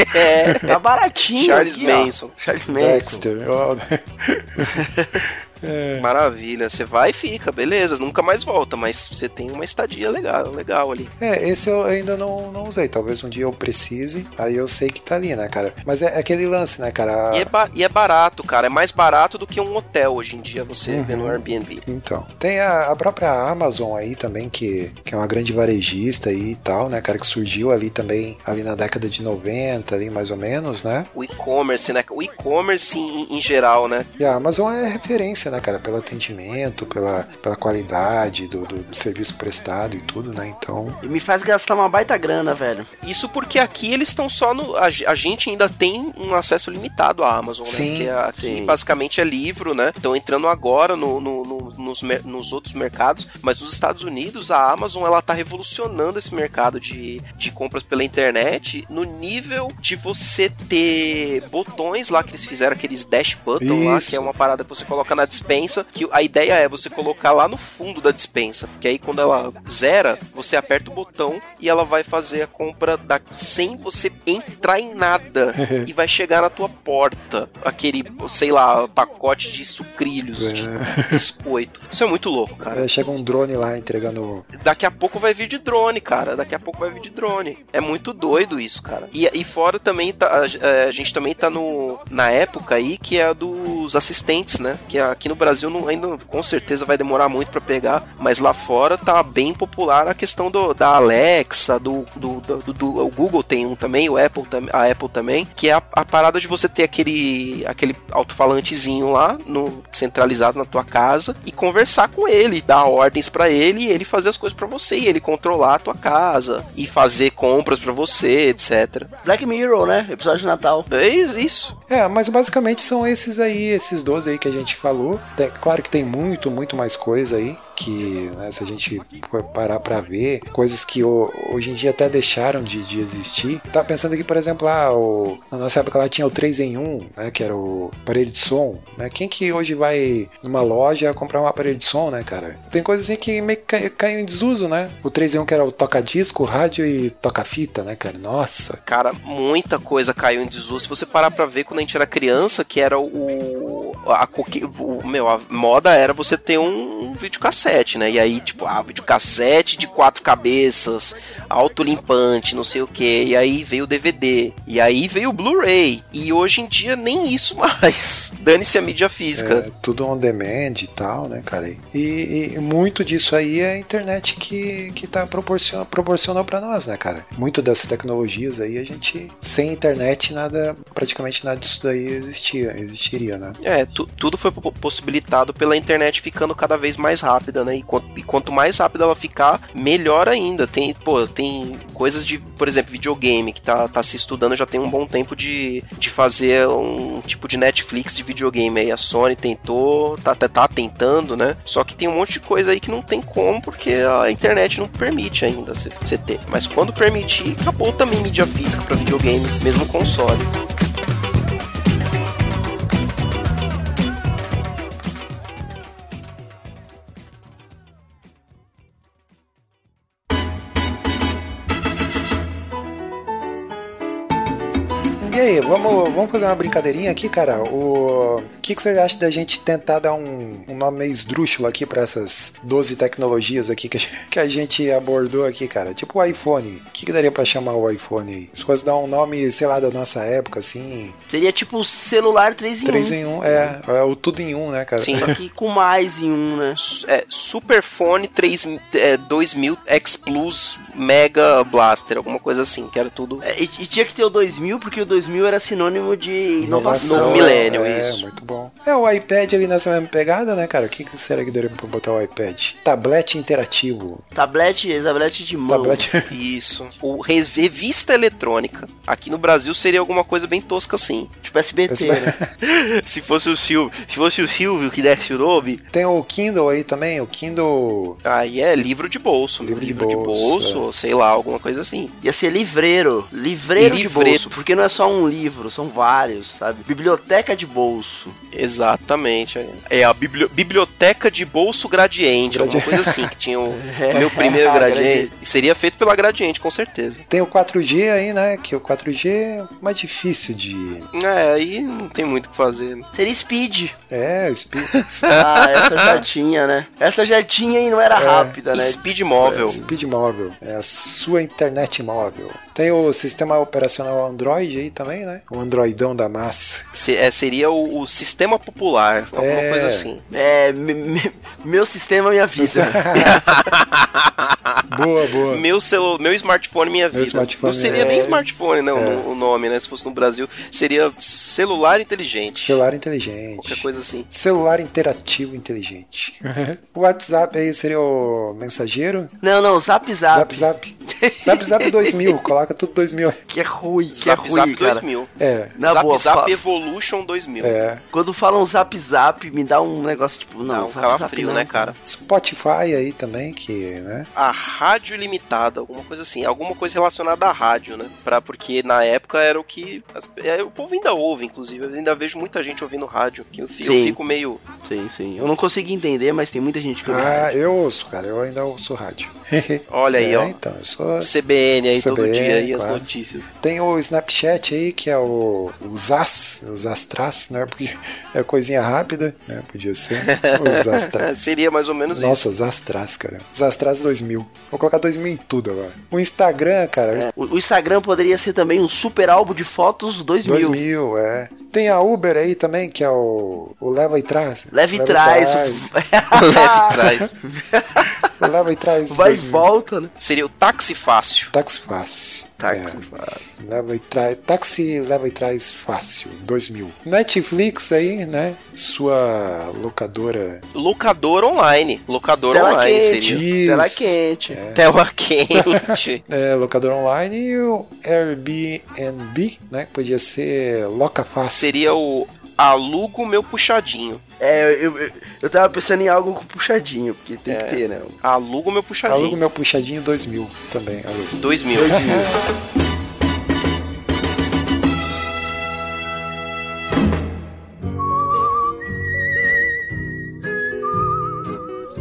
tá baratinho. Charles aqui, ó. Manson. Charles Manson. Dexter. ó. Maravilha, você vai e fica, beleza, nunca mais volta, mas você tem uma estadia legal, legal ali. É, esse eu ainda não, não usei. Talvez um dia eu precise, aí eu sei que tá ali, né, cara? Mas é aquele lance, né, cara? E, é ba- e é barato, cara, é mais barato do que um hotel hoje em dia você Uhum. vê no Airbnb. Então, tem a, a própria Amazon aí também, que, que é uma grande varejista aí e tal, né, cara, que surgiu ali também, ali na década de 90, ali mais ou menos, né? O e-commerce, né? O e-commerce em, em geral, né? E a Amazon é referência, né, cara, pelo atendimento, pela, pela qualidade do, do, do serviço prestado e tudo, né, então... E me faz gastar uma baita grana, velho. Isso porque aqui eles estão só no. A, a gente ainda tem um acesso limitado à Amazon, né? Sim, Porque aqui sim. basicamente é livro, né? Estão entrando agora no, no- no- nos, nos outros mercados, mas nos Estados Unidos a Amazon ela tá revolucionando esse mercado de, de compras pela internet no nível de você ter botões lá que eles fizeram, aqueles dash button lá, Isso. que é uma parada que você coloca na dispensa, que a ideia é você colocar lá no fundo da dispensa, porque aí quando ela zera, você aperta o botão e ela vai fazer a compra da, sem você entrar em nada e vai chegar na tua porta aquele, sei lá, pacote de sucrilhos, de biscoito. Isso é muito louco, cara. É, chega um drone lá entregando... Daqui a pouco vai vir de drone, cara. Daqui a pouco vai vir de drone. É muito doido isso, cara. E, e fora também, tá, a, a gente também tá no, na época aí que é a dos assistentes, né? Que aqui no Brasil não, ainda com certeza vai demorar muito para pegar, mas lá fora tá bem popular a questão do, da Alexa, do, do, do, do o Google tem um também, o Apple, a Apple também, que é a, a parada de você ter aquele, aquele alto-falantezinho lá no centralizado na tua casa e conversar com ele, dar ordens para ele e ele fazer as coisas para você e ele controlar a tua casa e fazer compras para você, etc. Black Mirror, né? Episódio de Natal. É isso. É, mas basicamente são esses aí, esses 12 aí que a gente falou. Tem- claro que tem muito, muito mais coisa aí. Que né, se a gente for parar pra ver, coisas que ho- hoje em dia até deixaram de, de existir. Tá pensando aqui, por exemplo, ah, o, na nossa época lá tinha o 3 em 1, né? Que era o aparelho de som. Né? Quem que hoje vai numa loja comprar um aparelho de som, né, cara? Tem coisas assim que meio que cai- caiu em desuso, né? O 3 em 1 que era o toca-disco, rádio e toca-fita, né, cara? Nossa. Cara, muita coisa caiu em desuso. Se você parar pra ver quando a gente era criança, que era o. A, coque- o meu, a moda era você ter um videocassete, né? E aí, tipo, ah, videocassete de quatro cabeças, autolimpante, não sei o que. E aí veio o DVD. E aí veio o Blu-ray. E hoje em dia nem isso mais. Dane-se a mídia física. É, tudo on demand e tal, né, cara? E, e muito disso aí é a internet que, que tá proporciona, proporcionou pra nós, né, cara? Muito dessas tecnologias aí a gente, sem internet, nada, praticamente nada disso daí existia, existiria, né? É, tu- tudo foi po- possibilitado pela internet ficando cada vez mais rápida, né? E quanto, e quanto mais rápida ela ficar, melhor ainda. Tem, pô, tem coisas de, por exemplo, videogame que tá, tá se estudando já tem um bom tempo de, de fazer um tipo de Netflix de videogame. Aí a Sony tentou, tá, tá, tá tentando, né? Só que tem um monte de coisa aí que não tem como porque a internet não permite ainda você ter. Mas quando permitir, acabou também mídia física pra videogame, mesmo console. Aí, vamos, vamos fazer uma brincadeirinha aqui, cara? O que, que você acha da gente tentar dar um, um nome meio esdrúxulo aqui pra essas 12 tecnologias aqui que a, gente- que a gente abordou aqui, cara? Tipo o iPhone. O que, que daria pra chamar o iPhone aí? Se fosse dar um nome, sei lá, da nossa época, assim. Seria tipo celular 3 em 3 1. em 1, é, é o tudo em um, né, cara? Sim. Só que com mais em um, né? é, Superfone 3, é, 2000 X Plus Mega Blaster, alguma coisa assim, que era tudo. É, E, e tinha que ter o 2000, porque o 2000 era sinônimo de inovação. Novo milênio, é, isso. muito bom. É, o iPad ali nessa mesma pegada, né, cara? O que, que será que daria pra botar o iPad? Tablete interativo. Tablete, tablete de mão. Tablete. Isso. O revista eletrônica. Aqui no Brasil seria alguma coisa bem tosca assim. Tipo SBT, né? se fosse o Silvio, se fosse o Silvio que desse o nome, Tem o Kindle aí também, o Kindle. aí é livro de bolso. Livro Livro, de de bolso, bolso, ou sei lá, alguma coisa assim. Ia ser livreiro. Livreiro de Livreto. bolso. Porque não é só um livro, são vários, sabe? Biblioteca de bolso. Exatamente. É a bibli- biblioteca de bolso gradiente, alguma Gradiente. coisa assim, que tinha o meu primeiro gradiente. Seria feito pela gradiente, com certeza. Tem o 4G aí, né? Que o 4G é mais difícil de. É, aí não tem muito o que fazer. Seria Speed. É, o Speed. Ah, essa já tinha, né? Essa já tinha e não era rápida, né? Speed móvel. Speed móvel. É a sua internet móvel. Tem o sistema operacional Android aí também, né? O Androidão da massa. Se- é, seria o, o sistema popular, alguma É. coisa assim. É, me- me- meu sistema, minha vida. boa, boa. Meu, celu meu smartphone, minha vida. smartphone, não seria é. nem smartphone, não, É. o nome, né? Se fosse no Brasil, seria celular inteligente. Celular inteligente. Qualquer coisa assim. Celular interativo inteligente. o WhatsApp aí seria o mensageiro. Não, não, Zap Zap. Zap Zap. Zap Zap 2000. Coloca tudo 2000. Que é ruim, que Zap é Zap ruim, cara. 2000. É. Na Zap boa, Zap fa- Evolution 2000. É. Quando falam Zap Zap, me dá um negócio tipo, não, Não, um Zap calafrio, não, né, cara? Spotify aí também, que, né? A rádio limitada, alguma coisa assim, alguma coisa relacionada à rádio, né? Pra, porque na época era o que. as- é, o povo ainda ouve, inclusive. Eu ainda vejo muita gente ouvindo rádio. Que eu, eu fico meio. Sim, sim. Eu não consegui entender, mas tem muita gente que ouve Ah, rádio. eu ouço, cara. Eu ainda ouço rádio. Olha aí, é, ó. então, eu sou. CBN aí todo CBN, dia aí as notícias. Tem o Snapchat aí, que é o, o Zas, o Zastras, né? Porque é coisinha rápida, né? Podia ser. O Zastras. Seria mais ou menos Nossa, isso. Zastras, cara. Zastras 2000. Vou colocar 2000 em tudo agora. O Instagram, cara. O, o Instagram poderia ser também um super álbum de fotos 2000. 2000, é. Tem a Uber aí também, que é o, o Leva e Traz. Leve e traz. Leve trás. O Leva e Traz. Vai e 2000. volta, né? Seria o táxi fácil. Táxi fácil. Táxi É. fácil. Leva e traz, táxi leva e traz fácil, 2000. Netflix aí, né? Sua locadora. Locador online. Locador Tela online quente. seria. Tela quente. Tela quente. É, locadora online e o Airbnb, né? Podia ser Loca Fácil. seria o alugo meu puxadinho. É, eu, eu, eu tava pensando em algo com puxadinho, porque tem que ter, né? Alugo meu puxadinho. Alugo meu puxadinho 2000 também. alugo. 2000.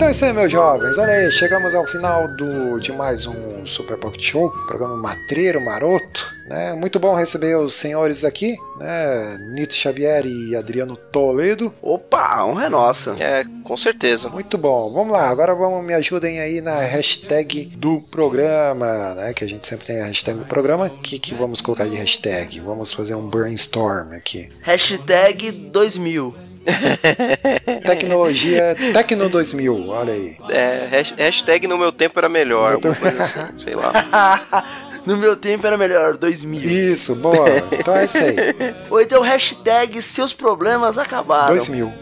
Então é isso aí, meus jovens. Olha aí, chegamos ao final do, de mais um Super Pocket Show, programa matreiro, maroto. Né? Muito bom receber os senhores aqui, né? Nito Xavier e Adriano Toledo. Opa, a honra é nossa. É, com certeza. Muito bom. Vamos lá, agora vamos me ajudem aí na hashtag do programa, né? Que a gente sempre tem a hashtag do programa. O que, que vamos colocar de hashtag? Vamos fazer um brainstorm aqui. Hashtag 2000. Tecnologia Tecno 2000, olha aí. É, hash- hashtag no meu tempo era melhor. No meu alguma coisa assim, sei lá. no meu tempo era melhor, 2000. Isso, boa. Então é isso aí. Ou então hashtag seus problemas acabaram. 2000.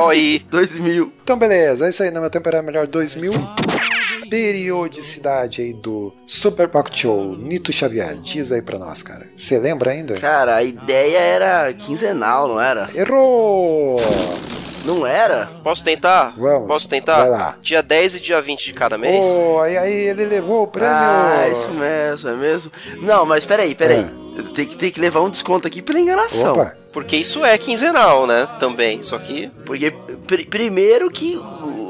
Olha aí. 2000. Então, beleza, é isso aí. No meu tempo era melhor 2000. Periodicidade aí do Super Pocket Show. Nito Xavier, diz aí pra nós, cara. Você lembra ainda? Cara, a ideia era quinzenal, não era? Errou! Não era? Posso tentar? Vamos. Posso tentar? Vai lá. Dia 10 e dia 20 de cada mês? Oh, aí, aí ele levou o prêmio. Ah, isso mesmo, é mesmo. Não, mas peraí, peraí. Tem que, tem que levar um desconto aqui pela enganação. Opa, Porque isso é quinzenal, né? Também. Só que. Porque, pr- primeiro que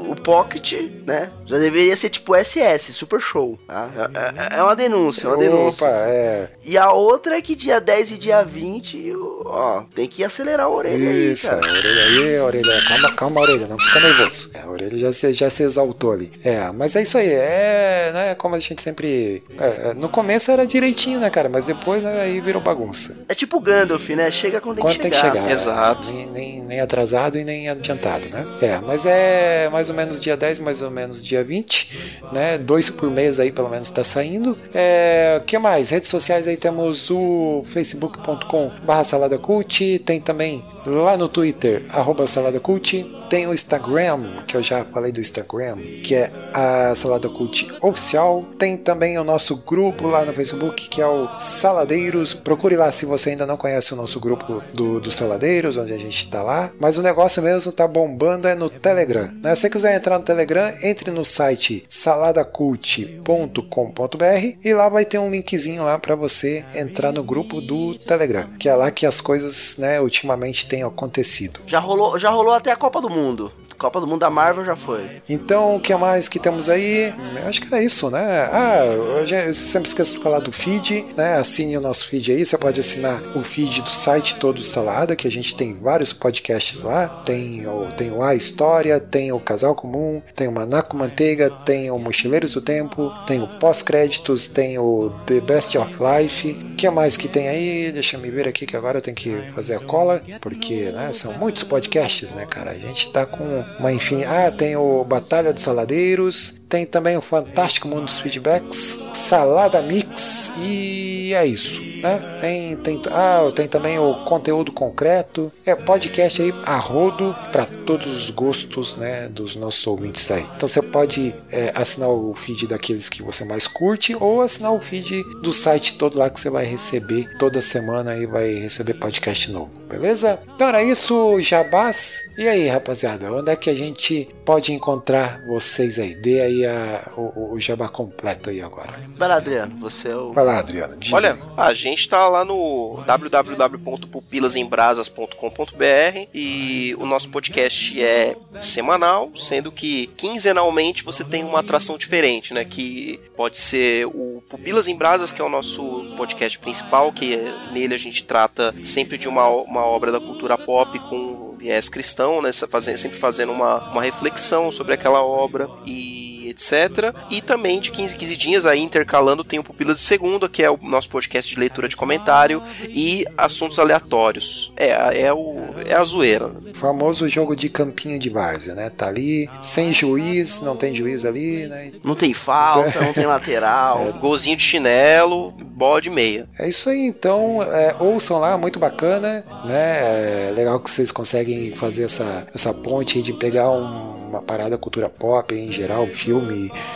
o, o Pocket, né, já deveria ser tipo SS, Super Show. tá? É, é- é uma denúncia, é uma denúncia. opa, é. E a outra é que dia 10 e dia 20, ó, tem que acelerar a orelha Isso, aí, a cara. orelha aí, a orelha. Calma, calma, orelha, não fica nervoso. É, a orelha já se, já se exaltou ali. É, mas é isso aí, é, né, como a gente sempre. é, é, no começo era direitinho, né, cara? Mas depois né, aí virou bagunça. É tipo Gandalf, né? Chega quando tem Quando que tem chegar. que chegar. Exato. Nem, nem, nem atrasado e nem adiantado, né? É, mas é mais ou menos dia 10, mais ou menos dia 20, né? Dois por mês aí, pelo menos, tá saindo. É, que mais? Redes sociais aí temos o facebook.com barra saladacult, tem também lá no Twitter, arroba saladacult, tem o Instagram, que eu já falei do Instagram, que é a Salada Cult Oficial, tem também o nosso grupo lá no Facebook, que é o Saladeiros, procure lá se você ainda não conhece o nosso grupo do, do Saladeiros, onde a gente tá lá, mas o negócio mesmo tá bombando é no Telegram, né? Se você quiser entrar no Telegram, entre no site saladacult.com.br e lá vai ter um linkzinho lá para você entrar no grupo do Telegram, que é lá que as coisas, né, ultimamente têm acontecido. Já rolou, já rolou até a Copa do Mundo. Copa do Mundo da Marvel já foi. Então, o que mais que temos aí? Acho que era isso, né? Ah, eu, sempre esqueço de falar do feed, né? Assine o nosso feed aí. Você pode assinar o feed do site Todo Salada, que a gente tem vários podcasts lá. Tem o, tem o A História, tem o Casal Comum, tem o Manaco Manteiga, tem o Mochileiros do Tempo, tem o Pós-Créditos, tem o The Best of Life. O que mais que tem aí? Deixa eu me ver aqui que agora eu tenho que fazer a cola, porque né, são muitos podcasts, né, cara? A gente tá com uma infinidade. Ah, tem o Batalha dos Saladeiros, tem também o Fantástico Mundo dos Feedbacks, Salada Mix e é isso, né? Tem, tem, ah, tem também o conteúdo concreto, é podcast aí a rodo para todos os gostos, né, dos nossos ouvintes aí. Então você pode é, assinar o feed daqueles que você mais curte ou assinar o feed do site todo lá que você vai receber toda semana e vai receber podcast novo. beleza? Então era isso, Jabás. E aí, rapaziada, onde é que a gente pode encontrar vocês aí? Dê aí a, o, o jabá completo aí agora. Vai lá, Adriano, você é o. Vai lá, Adriano. diz Olha, aí. a gente tá lá no www.pupilasembrasas.com.br e o nosso podcast é semanal, sendo que quinzenalmente você tem uma atração diferente, né? Que pode ser o Pupilas em Brasas, que é o nosso podcast principal, que é- nele a gente trata sempre de uma, uma obra da cultura pop com viés cristão, né? Sempre fazendo uma, uma reflexão sobre aquela obra e etc. E também de 15 15 dias aí intercalando tem o Pupilas de Segunda, que é o nosso podcast de leitura de comentário e assuntos aleatórios. É, é, o, é a zoeira. Famoso jogo de campinho de várzea, né? Tá ali, sem juiz, não tem juiz ali, né? Não tem falta, não tem lateral. Golzinho de chinelo, bola de meia. É isso aí, então é, ouçam lá, muito bacana, né? É legal que vocês conseguem fazer essa, essa ponte aí de pegar um- uma parada cultura pop em geral, filme,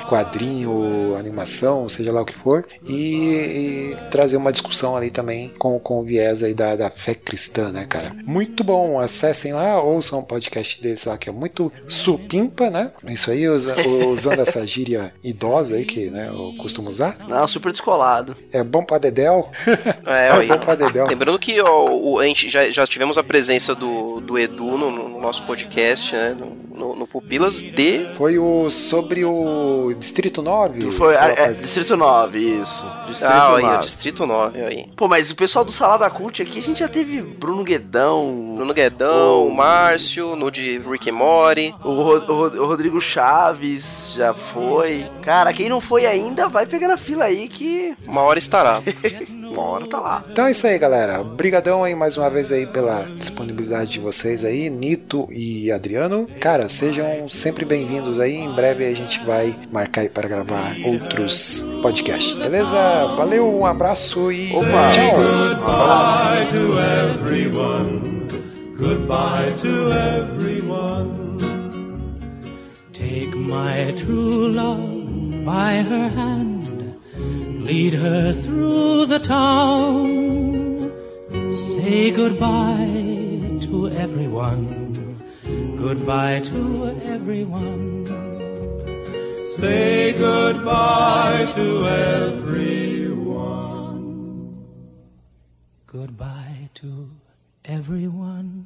quadrinho, animação, seja lá o que for, e, e trazer uma discussão ali também com, com o viés aí da, da fé cristã, né, cara? Muito bom, acessem lá, ouçam o podcast deles lá, que é muito supimpa, né? Isso aí, usa- usando essa gíria idosa aí que né, eu costumo usar. Não, super descolado. É bom pra Dedel. É, É bom pra Dedel. Lembrando que ó, o- a gente já, já tivemos a presença do, do Edu no, no nosso podcast, né? No, no- no Pupilas de. Foi o sobre o Distrito 9? Foi é, é, Distrito 9, isso. Distrito Ah, aí, 9. o Distrito 9, aí. Pô, mas o pessoal do Salada Cult aqui, a gente já teve Bruno Guedão, Bruno Guedão, o Márcio, no de Rick and Morty. o, o Ro- o Rodrigo Chaves já foi. Cara, quem não foi ainda, vai pegar na fila aí que Uma hora estará. uma hora tá lá. Então é isso aí, galera. Obrigadão aí mais uma vez aí pela disponibilidade de vocês aí, Nito e Adriano. Cara, sejam sempre bem-vindos aí. Em breve a gente vai marcar aí para gravar outros podcasts, beleza? Valeu, um abraço e Opa. tchau. Take my true love by her hand, lead her through the town. Say goodbye to everyone, goodbye to everyone. Say goodbye to everyone. Goodbye to everyone.